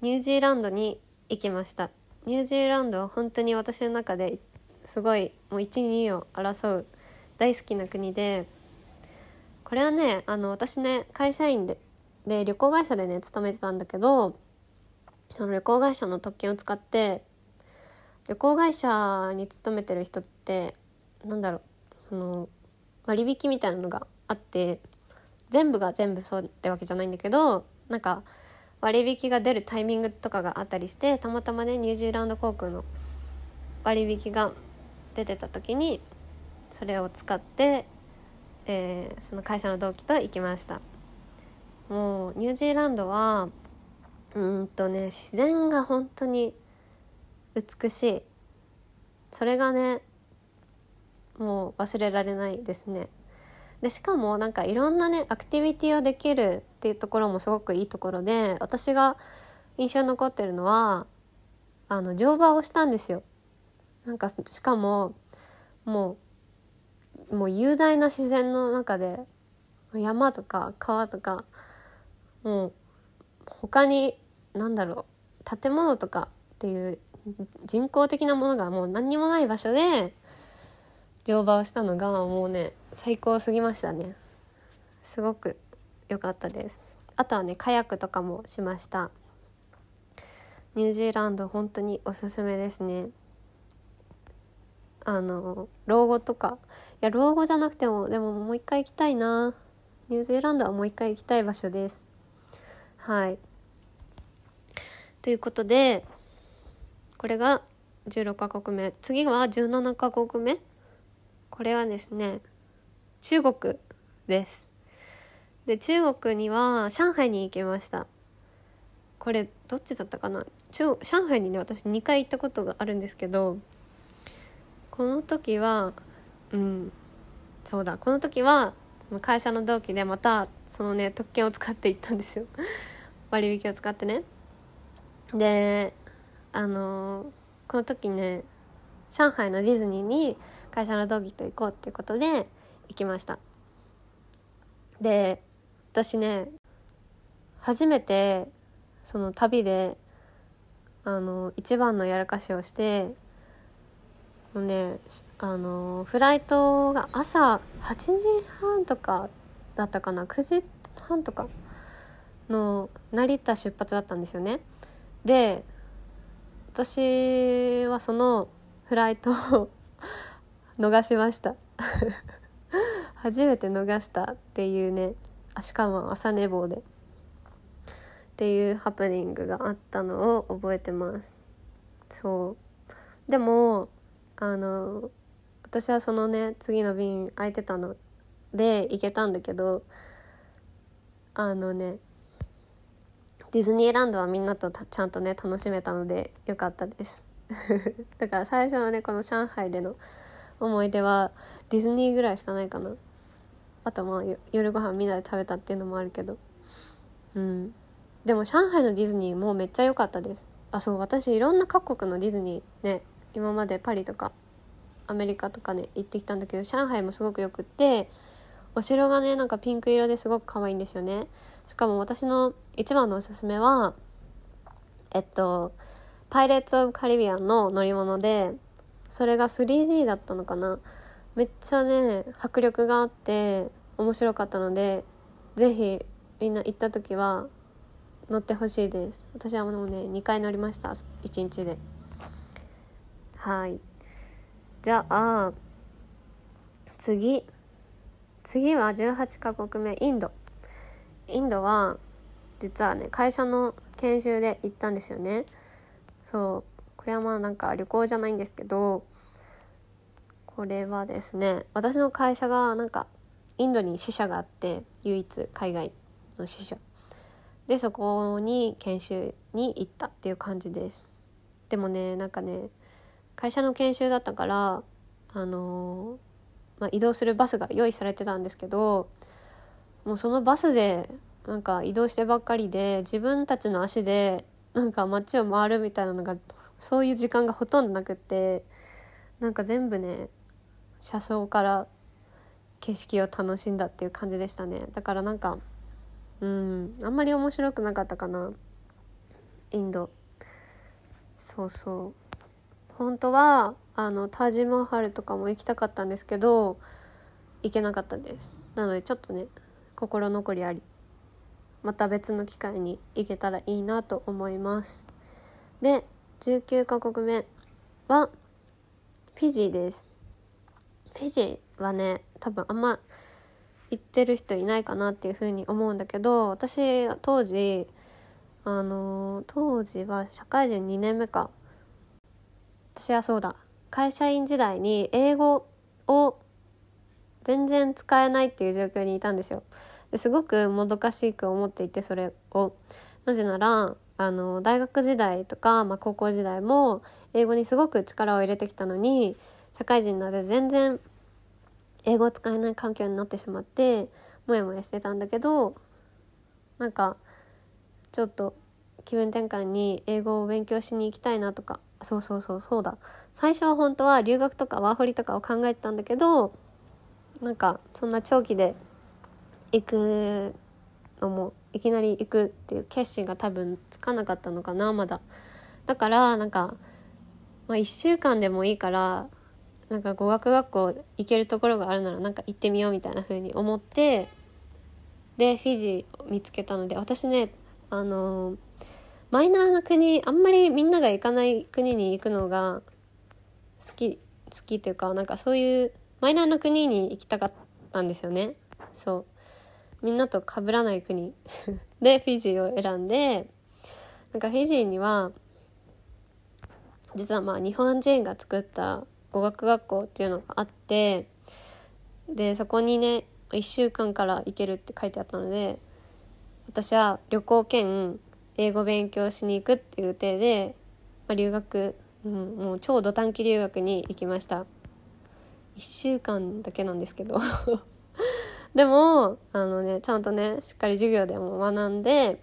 ニュージーランドに行きました。ニュージーランドは本当に私の中ですごいもう12を争う大好きな国でこれはねあの私ね会社員でで旅行会社でね勤めてたんだけどその旅行会社の特権を使って旅行会社に勤めてる人ってなんだろうその割引みたいなのがあって全部が全部そうってわけじゃないんだけどなんか割引が出るタイミングとかがあったりしてたまたまねニュージーランド航空の割引が出てた時にそれを使ってえー、その会社の同期と行きました。もうニュージーランドはうんとね自然が本当に美しい。それがねもう忘れられないですね。でしかもなんかいろんなねアクティビティをできるっていうところもすごくいいところで私が印象に残ってるのはあの乗馬をしたんですよ。なんかしかももうもう雄大な自然の中で山とか川とかもう他に何だろう建物とかっていう人工的なものがもう何にもない場所で乗馬をしたのがもうね最高すぎましたね。すごく良かったです。あとはねカヤックとかもしました。ニュージーランド本当におすすめですね。あの老後とかいや老後じゃなくてもでももう一回行きたいな。ニュージーランドはもう一回行きたい場所です。はい。ということでこれが16カ国目。次は17カ国目。これはですね中国です。で中国には上海に行きました。これどっちだったかな？中上海にね私2回行ったことがあるんですけどこの時はうんそうだ。この時はその会社の同期でまたそのね特権を使って行ったんですよ。割引を使ってね。であの、この時ね上海のディズニーに会社の同期と行こうっていうことで行きました。で私ね初めてその旅であの一番のやらかしをしてもうねあのフライトが朝8時半とかだったかな？9時半とかの成田出発だったんですよね。で私はそのフライトを 逃しました。初めて逃したっていうねしかも朝寝坊で。っていうハプニングがあったのを覚えてます。そう。でもあの私はそのね次の便空いてたので行けたんだけどあのねディズニーランドはみんなとちゃんとね楽しめたのでよかったです。だから最初のねこの上海での思い出はディズニーぐらいしかないかな。あとまあ夜ご飯みんなで食べたっていうのもあるけど。うん。でも上海のディズニーもめっちゃ良かったです。あそう私いろんな各国のディズニーね今までパリとかアメリカとかね行ってきたんだけど上海もすごくよくってお城がねなんかピンク色ですごく可愛いんですよね。しかも私の一番のおすすめはえっとパイレーツ・オブ・カリビアンの乗り物でそれが 3D だったのかな。めっちゃね迫力があって面白かったので是非みんな行った時は乗ってほしいです。私はもうね2回乗りました1日で。はい。じゃあ次。次は18カ国目インド。インドは実はね会社の研修で行ったんですよね。そう。これはまあなんか旅行じゃないんですけどこれはですね私の会社がなんかインドに支社があって唯一海外の支社。でそこに研修に行ったっていう感じです。でもねなんかね会社の研修だったからあの、まあ、移動するバスが用意されてたんですけどもうそのバスでなんか移動してばっかりで自分たちの足でなんか街を回るみたいなのがそういう時間がほとんどなくってなんか全部ね車窓から景色を楽しんだっていう感じでしたね。だからなんかうんあんまり面白くなかったかな。インド。そうそう。本当はあのタージマハルとかも行きたかったんですけど行けなかったです。なのでちょっとね心残りありまた別の機会に行けたらいいなと思います。で19カ国目はフィジーです。フィジーはね多分あんま行ってる人いないかなっていうふうに思うんだけど私当時あの当時は社会人2年目か。私はそうだ会社員時代に英語を全然使えないっていう状況にいたんですよ。ですごくもどかしく思っていてそれを。なぜならあの大学時代とか、まあ、高校時代も英語にすごく力を入れてきたのに社会人なので全然英語を使えない環境になってしまってモヤモヤしてたんだけどなんかちょっと気分転換に英語を勉強しに行きたいなとかそうそうそうそうだ。最初は本当は留学とかワーホリとかを考えてたんだけどなんかそんな長期で行くのもいきなり行くっていう決心が多分つかなかったのかなまだ。だからなんか、まあ、1週間でもいいからなんか語学学校行けるところがあるならなんか行ってみようみたいな風に思ってでフィジーを見つけたので私ねあのーマイナーな国あんまりみんなが行かない国に行くのが好き好きというかなんかそういうマイナーな国に行きたかったんですよね。そう。みんなと被らない国。でフィジーを選んでなんかフィジーには実はまあ日本人が作った語学学校っていうのがあってでそこにね1週間から行けるって書いてあったので私は旅行兼英語勉強しに行くっていう体で、まあ、留学、うん、もう超土短期留学に行きました1週間だけなんですけど でもあのねちゃんとねしっかり授業でも学んで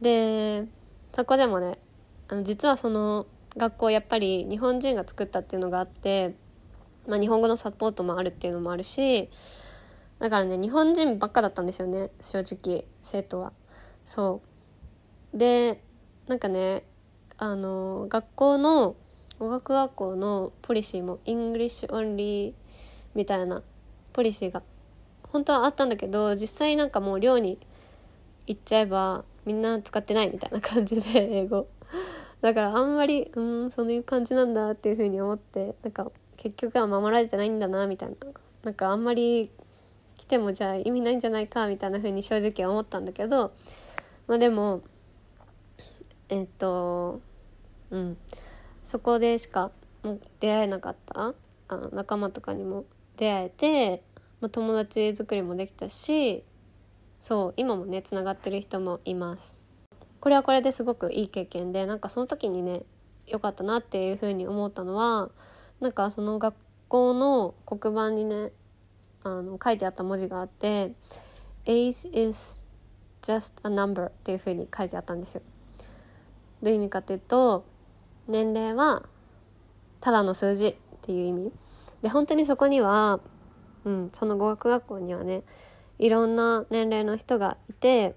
でそこでもねあの実はその学校やっぱり日本人が作ったっていうのがあって、まあ、日本語のサポートもあるっていうのもあるしだからね日本人ばっかだったんですよね正直生徒は。そう。でなんかねあの学校の語学学校のポリシーも English only みたいなポリシーが本当はあったんだけど実際なんかもう寮に行っちゃえばみんな使ってないみたいな感じで英語。だからあんまりうんそういう感じなんだっていうふうに思ってなんか結局は守られてないんだなみたいな。なんかあんまり来てもじゃあ意味ないんじゃないかみたいな風に正直思ったんだけどまあでもえっとうん。そこでしか出会えなかった。あの仲間とかにも。出会えて、まあ、友達作りもできたしそう今もねつながってる人もいます。これはこれですごくいい経験でなんかその時にね良かったなっていうふうに思ったのはなんかその学校の黒板にねあの書いてあった文字があって「Age is just a number っていう風に書いてあったんですよ。どういう意味かっていうと年齢はただの数字っていう意味で本当にそこにはうん、その語学学校にはねいろんな年齢の人がいて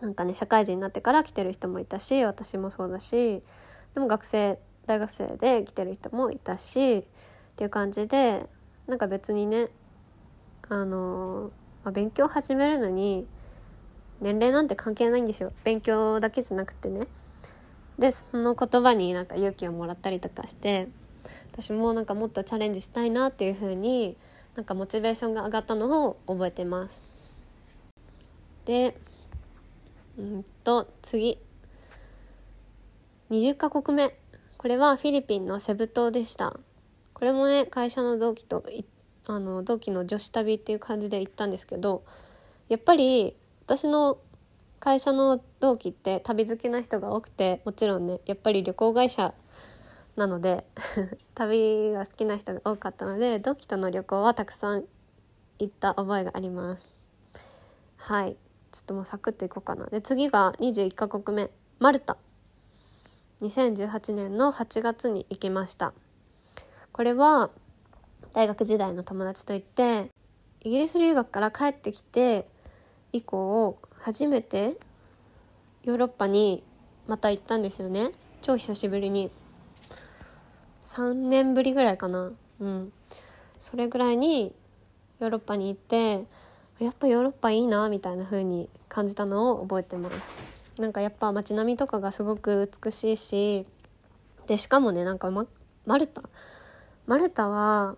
なんかね社会人になってから来てる人もいたし私もそうだしでも学生大学生で来てる人もいたしっていう感じでなんか別にねあの、まあ、勉強始めるのに年齢なんて関係ないんですよ勉強だけじゃなくてね。でその言葉になんか勇気をもらったりとかして私もなんかもっとチャレンジしたいなっていう風になんかモチベーションが上がったのを覚えてます。でうんと次20カ国目これはフィリピンのセブ島でしたこれもね会社の同期とあの同期の女子旅っていう感じで行ったんですけどやっぱり私の会社の同期って旅好きな人が多くてもちろんねやっぱり旅行会社なので 旅が好きな人が多かったので同期との旅行はたくさん行った覚えがあります。はい。ちょっともうサクッといこうかな。で次が21カ国目。マルタ。2018年の8月に行きました。これは大学時代の友達と行ってイギリス留学から帰ってきて以降初めてヨーロッパにまた行ったんですよね。超久しぶりに。3年ぶりぐらいかな。うん。それぐらいにヨーロッパに行ってやっぱヨーロッパいいなみたいな風に感じたのを覚えてます。なんかやっぱ街並みとかがすごく美しいしでしかもねなんか、ま、マルタ。マルタは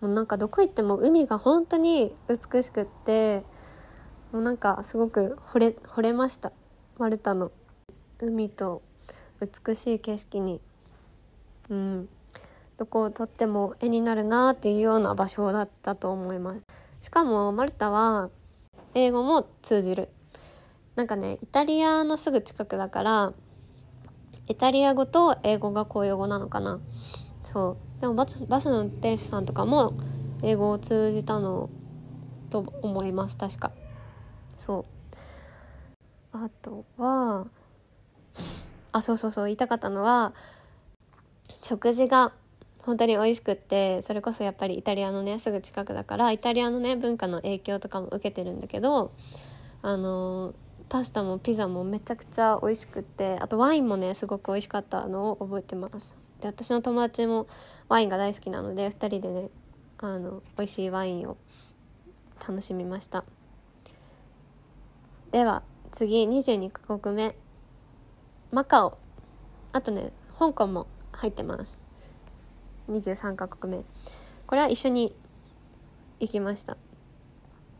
もうなんかどこ行っても海が本当に美しくってもうなんかすごく惚れ惚れました。マルタの。海と美しい景色に。うん。どこをとっても絵になるなっていうような場所だったと思います。しかもマルタは英語も通じる。なんかねイタリアのすぐ近くだからイタリア語と英語が公用語なのかな。そう。でもバスバスの運転手さんとかも英語を通じたのと思います確か。そう。あとはあそうそうそう言いたかったのは食事が本当に美味しくってそれこそやっぱりイタリアのねすぐ近くだからイタリアのね文化の影響とかも受けてるんだけどあのパスタもピザもめちゃくちゃ美味しくってあとワインもねすごく美味しかったのを覚えてます。で私の友達もワインが大好きなので2人でねあの美味しいワインを楽しみました。では次22カ国目。マカオ。あとね香港も入ってます。23カ国目。これは一緒に行きました。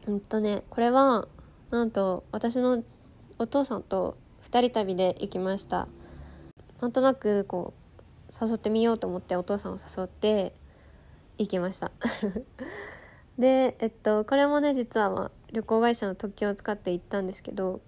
うんとねこれはなんと私のお父さんと2人旅で行きました。なんとなくこう誘ってみようと思ってお父さんを誘って行きました。でえっとこれもね実は、まあ、旅行会社の特権を使って行ったんですけど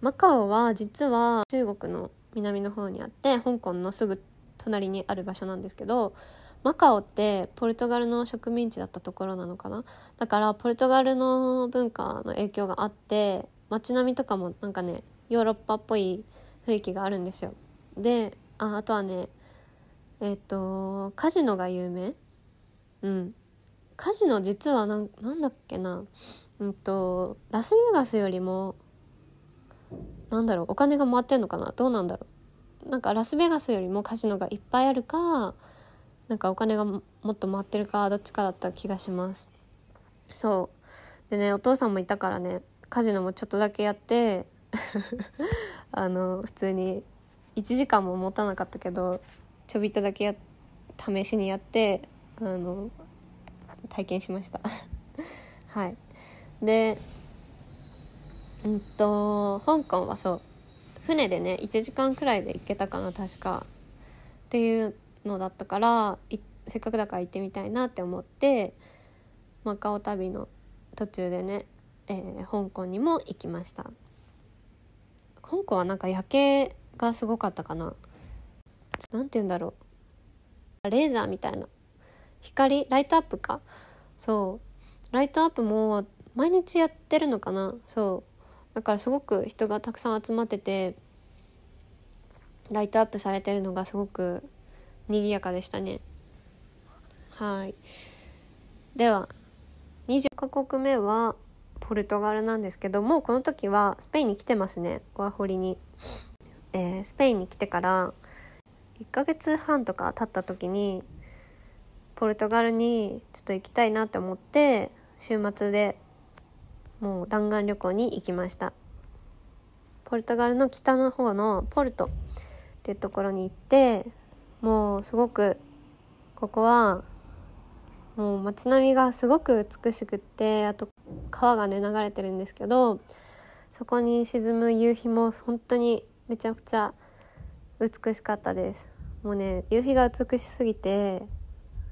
マカオは実は中国の南の方にあって香港のすぐ隣にある場所なんですけどマカオってポルトガルの植民地だったところなのかな？だからポルトガルの文化の影響があって街並みとかもなんかねヨーロッパっぽい雰囲気があるんですよ。でああとはねえっ、ー、とカジノが有名？うん。カジノ実はなんなんだっけな？うんとラスベガスよりもなんだろうお金が回ってんのかな？どうなんだろう？なんかラスベガスよりもカジノがいっぱいあるかなんかお金がもっと回ってるかどっちかだった気がします。そう。でねお父さんもいたからねカジノもちょっとだけやって あの普通に1時間も持たなかったけどちょびっとだけや試しにやってあの体験しました。はい。でうんと香港はそう船でね1時間くらいで行けたかな確か。っていうのだったからせっかくだから行ってみたいなって思ってマカオ旅の途中でねえー、香港にも行きました。香港はなんか夜景がすごかったかな。何て言うんだろう。レーザーみたいな。光ライトアップか。そう。ライトアップも毎日やってるのかな？そう。だからすごく人がたくさん集まっててライトアップされてるのがすごく賑やかでしたね。はい。では20カ国目はポルトガルなんですけどもうこの時はスペインに来てますね。ワーホリに、えー、スペインに来てから1ヶ月半とか経った時にポルトガルにちょっと行きたいなって思って週末でもう弾丸旅行に行きました。ポルトガルの北の方のポルトっていうところに行ってもうすごくここはもう街並みがすごく美しくってあと川がね流れてるんですけどそこに沈む夕日も本当にめちゃくちゃ美しかったです。もうね夕日が美しすぎて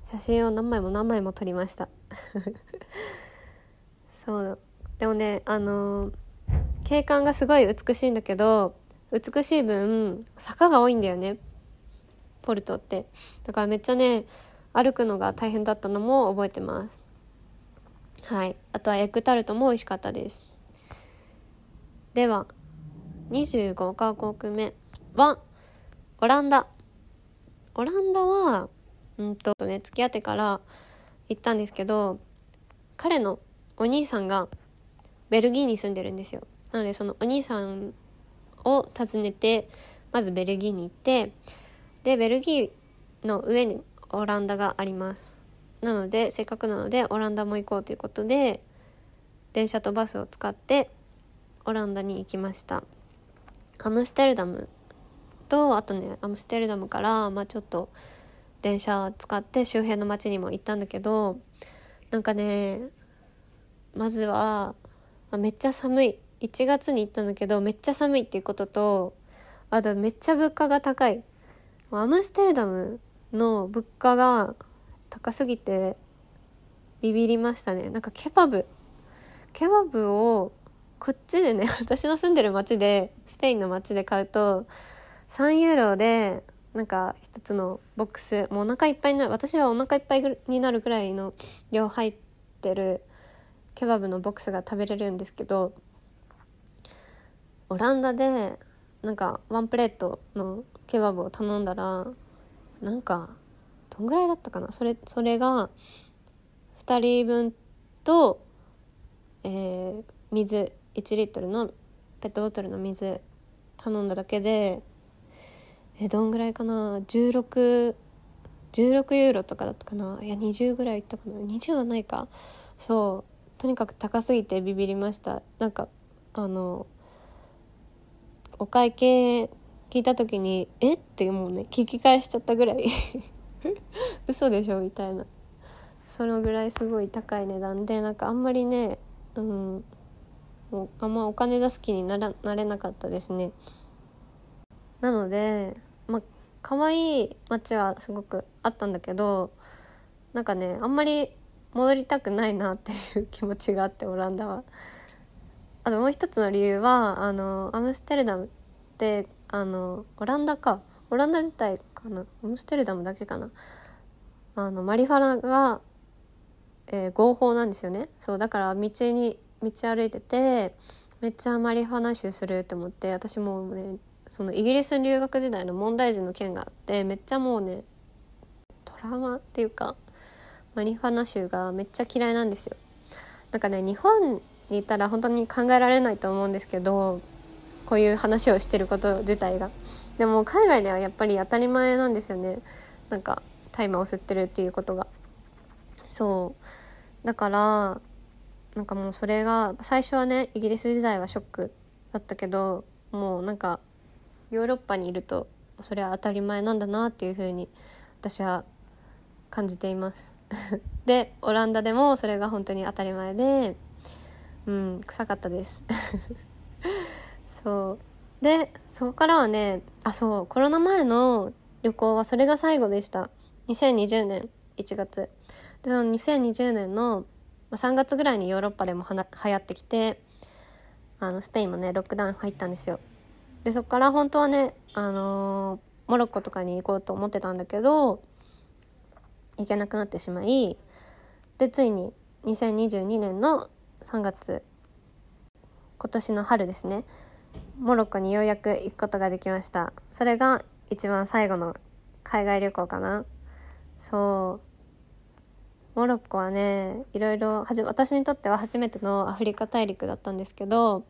写真を何枚も何枚も撮りました。そう。でもねあの景観がすごい美しいんだけど美しい分坂が多いんだよね。ポルトって。だからめっちゃね歩くのが大変だったのも覚えてます。はい。あとはエッグタルトも美味しかったです。では25カ国目。はオランダ。オランダはうんとね付き合ってから行ったんですけど彼のお兄さんがベルギーに住んでるんですよ。なのでそのお兄さんを訪ねてまずベルギーに行ってでベルギーの上にオランダがあります。なのでせっかくなのでオランダも行こうということで電車とバスを使ってオランダに行きました。アムステルダムとあとねアムステルダムからまあちょっと電車使って周辺の町にも行ったんだけどなんかねまずは、まあ、めっちゃ寒い。1月に行ったんだけどめっちゃ寒いっていうこととあとめっちゃ物価が高い。アムステルダムの物価が高すぎてビビりましたね。なんかケバブ。ケバブをこっちでね 私の住んでる町でスペインの町で買うと3ユーロでなんか一つのボックスもうお腹いっぱいになる私はお腹いっぱいになるぐらいの量入ってるケバブのボックスが食べれるんですけどオランダでなんかワンプレートのケバブを頼んだらなんかどんぐらいだったかな？それそれが2人分と、えー、水1リットルのペットボトルの水頼んだだけでえどんぐらいかな？1616 16ユーロとかだったかな？いや20ぐらいいったかな？20はないか。そう。とにかく高すぎてビビりました。なんかあのお会計聞いた時に「え？っ?」てもうね聞き返しちゃったぐらい。嘘でしょ？みたいな。そのぐらいすごい高い値段でなんかあんまりねうんもうあんまお金出す気にならなれなかったですね。なのでまあ可愛い街はすごくあったんだけどなんかねあんまり戻りたくないなっていう気持ちがあってオランダは。あともう一つの理由はあのアムステルダムってあのオランダか。オランダ自体かな。アムステルダムだけかな。あのマリファナが、えー、合法なんですよね。そうだから道に道歩いててめっちゃマリファナ臭するって思って私もねそのイギリス留学時代の問題児の件があってめっちゃもうねトラウマっていうかマリファナ臭がめっちゃ嫌いなんですよ。なんかね日本にいたら本当に考えられないと思うんですけどこういう話をしてること自体が。でも海外ではやっぱり当たり前なんですよね。なんか大麻を吸ってるっていうことが。そう。だからなんかもうそれが最初はねイギリス時代はショックだったけどもうなんかヨーロッパにいるとそれは当たり前なんだなっていう風に私は感じています。でオランダでもそれが本当に当たり前でうん臭かったです。そう。でそこからはねあそうコロナ前の旅行はそれが最後でした。2020年1月でその2020年の3月ぐらいにヨーロッパでもはな流行ってきてあのスペインもねロックダウン入ったんですよ。でそこから本当はねあのー、モロッコとかに行こうと思ってたんだけど行けなくなってしまいでついに2022年の3月今年の春ですねモロッコにようやく行くことができました。それが一番最後の海外旅行かな。そう。モロッコはねいろいろはじ私にとっては初めてのアフリカ大陸だったんですけど、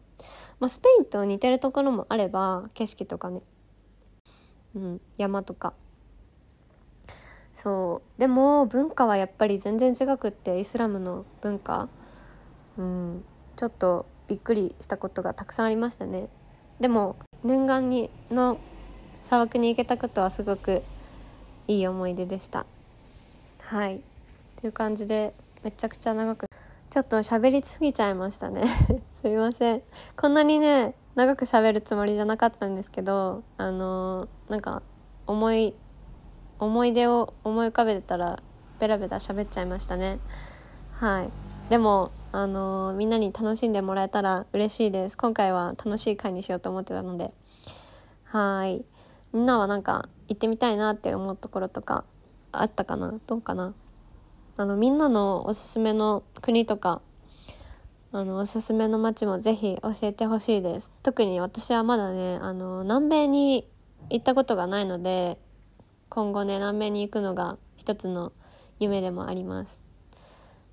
まあ、スペインと似てるところもあれば景色とかね、うん、山とかそう。でも文化はやっぱり全然違くってイスラムの文化、うん、ちょっとびっくりしたことがたくさんありましたね。でも念願にの砂漠に行けたことはすごくいい思い出でした。はい。という感じでめちゃくちゃ長くちょっと喋りすぎちゃいましたね。すいません。こんなにね長く喋るつもりじゃなかったんですけどあのー、なんか思い思い出を思い浮かべてたらベラベラ喋っちゃいましたね。はい。でもあのー、みんなに楽しんでもらえたら嬉しいです。今回は楽しい回にしようと思ってたので。はい。みんなはなんか行ってみたいなって思うところとかあったかな？どうかな？あのみんなのおすすめの国とかあのおすすめの街もぜひ教えてほしいです。特に私はまだねあの南米に行ったことがないので今後ね南米に行くのが一つの夢でもあります。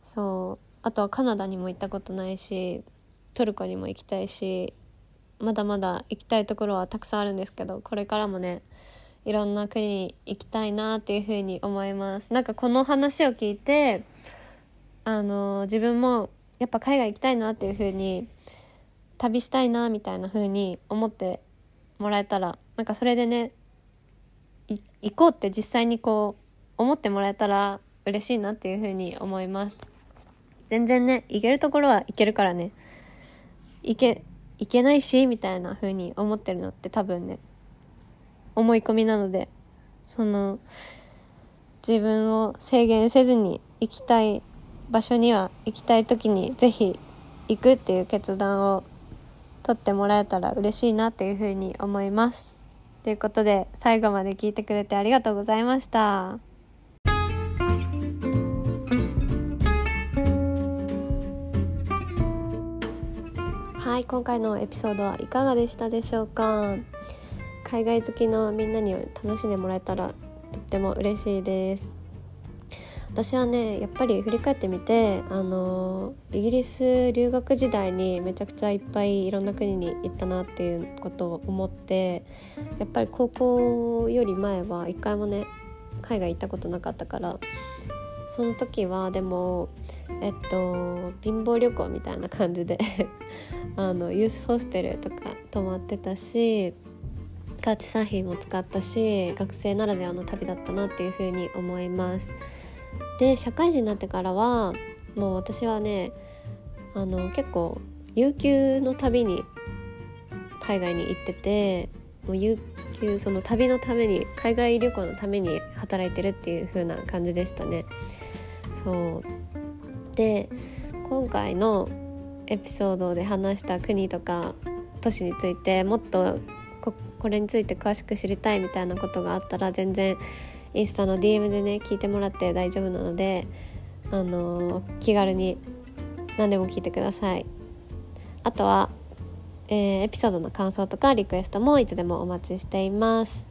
そう。あとはカナダにも行ったことないしトルコにも行きたいしまだまだ行きたいところはたくさんあるんですけどこれからもねいろんな国に行きたいなっていうふうに思います。なんかこの話を聞いてあの自分もやっぱ海外行きたいなっていうふうに旅したいなみたいなふうに思ってもらえたらなんかそれでね行こうって実際にこう思ってもらえたら嬉しいなっていうふうに思います全然ね行けるところは行けるからね行け行けないしみたいな風に思ってるのって多分ね思い込みなのでその自分を制限せずに行きたい場所には行きたい時に是非行くっていう決断を取ってもらえたら嬉しいなっていうふうに思います。ということで最後まで聞いてくれてありがとうございました。はい今回のエピソードはいかがでしたでしょうか？海外好きのみんなに楽しんでもらえたらとっても嬉しいです私はねやっぱり振り返ってみてあのイギリス留学時代にめちゃくちゃいっぱいいろんな国に行ったなっていうことを思ってやっぱり高校より前は一回もね海外行ったことなかったからその時はでもえっと貧乏旅行みたいな感じで あのユースホステルとか泊まってたしカーチサーフィンも使ったし学生ならではの旅だったなっていうふうに思います。で社会人になってからはもう私はねあの結構有給の旅に海外に行っててもう有給その旅のために海外旅行のために働いてるっていう風な感じでしたね。そうで今回のエピソードで話した国とか都市についてもっとこれについて詳しく知りたいみたいなことがあったら全然インスタの DM でね聞いてもらって大丈夫なのであの気軽に何でも聞いてください。あとは、えー、エピソードの感想とかリクエストもいつでもお待ちしています。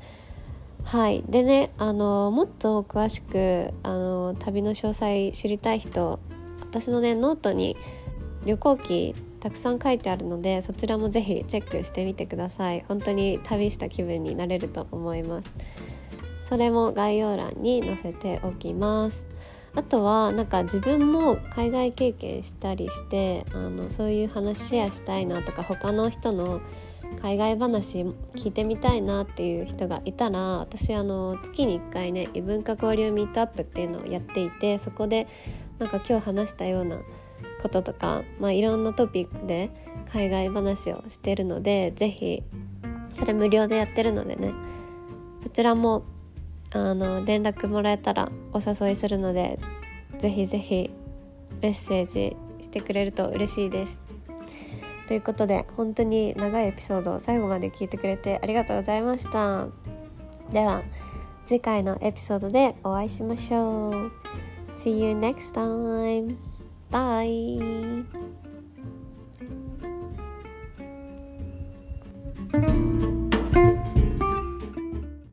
はい。でねあのもっと詳しくあの旅の詳細知りたい人私のねノートに旅行記たくさん書いてあるのでそちらもぜひチェックしてみてください。本当に旅した気分になれると思います。それも概要欄に載せておきます。あとはなんか自分も海外経験したりしてあのそういう話シェアしたいなとか他の人の海外話聞いてみたいなっていう人がいたら私あの月に1回ね異文化交流ミートアップっていうのをやっていてそこでなんか今日話したようなこととか、まあ、いろんなトピックで海外話をしてるので是非それ無料でやってるのでねそちらもあの連絡もらえたらお誘いするのでぜひぜひメッセージしてくれると嬉しいです。ということで本当に長いエピソードを最後まで聞いてくれてありがとうございました。では次回のエピソードでお会いしましょう。See you next time. Bye.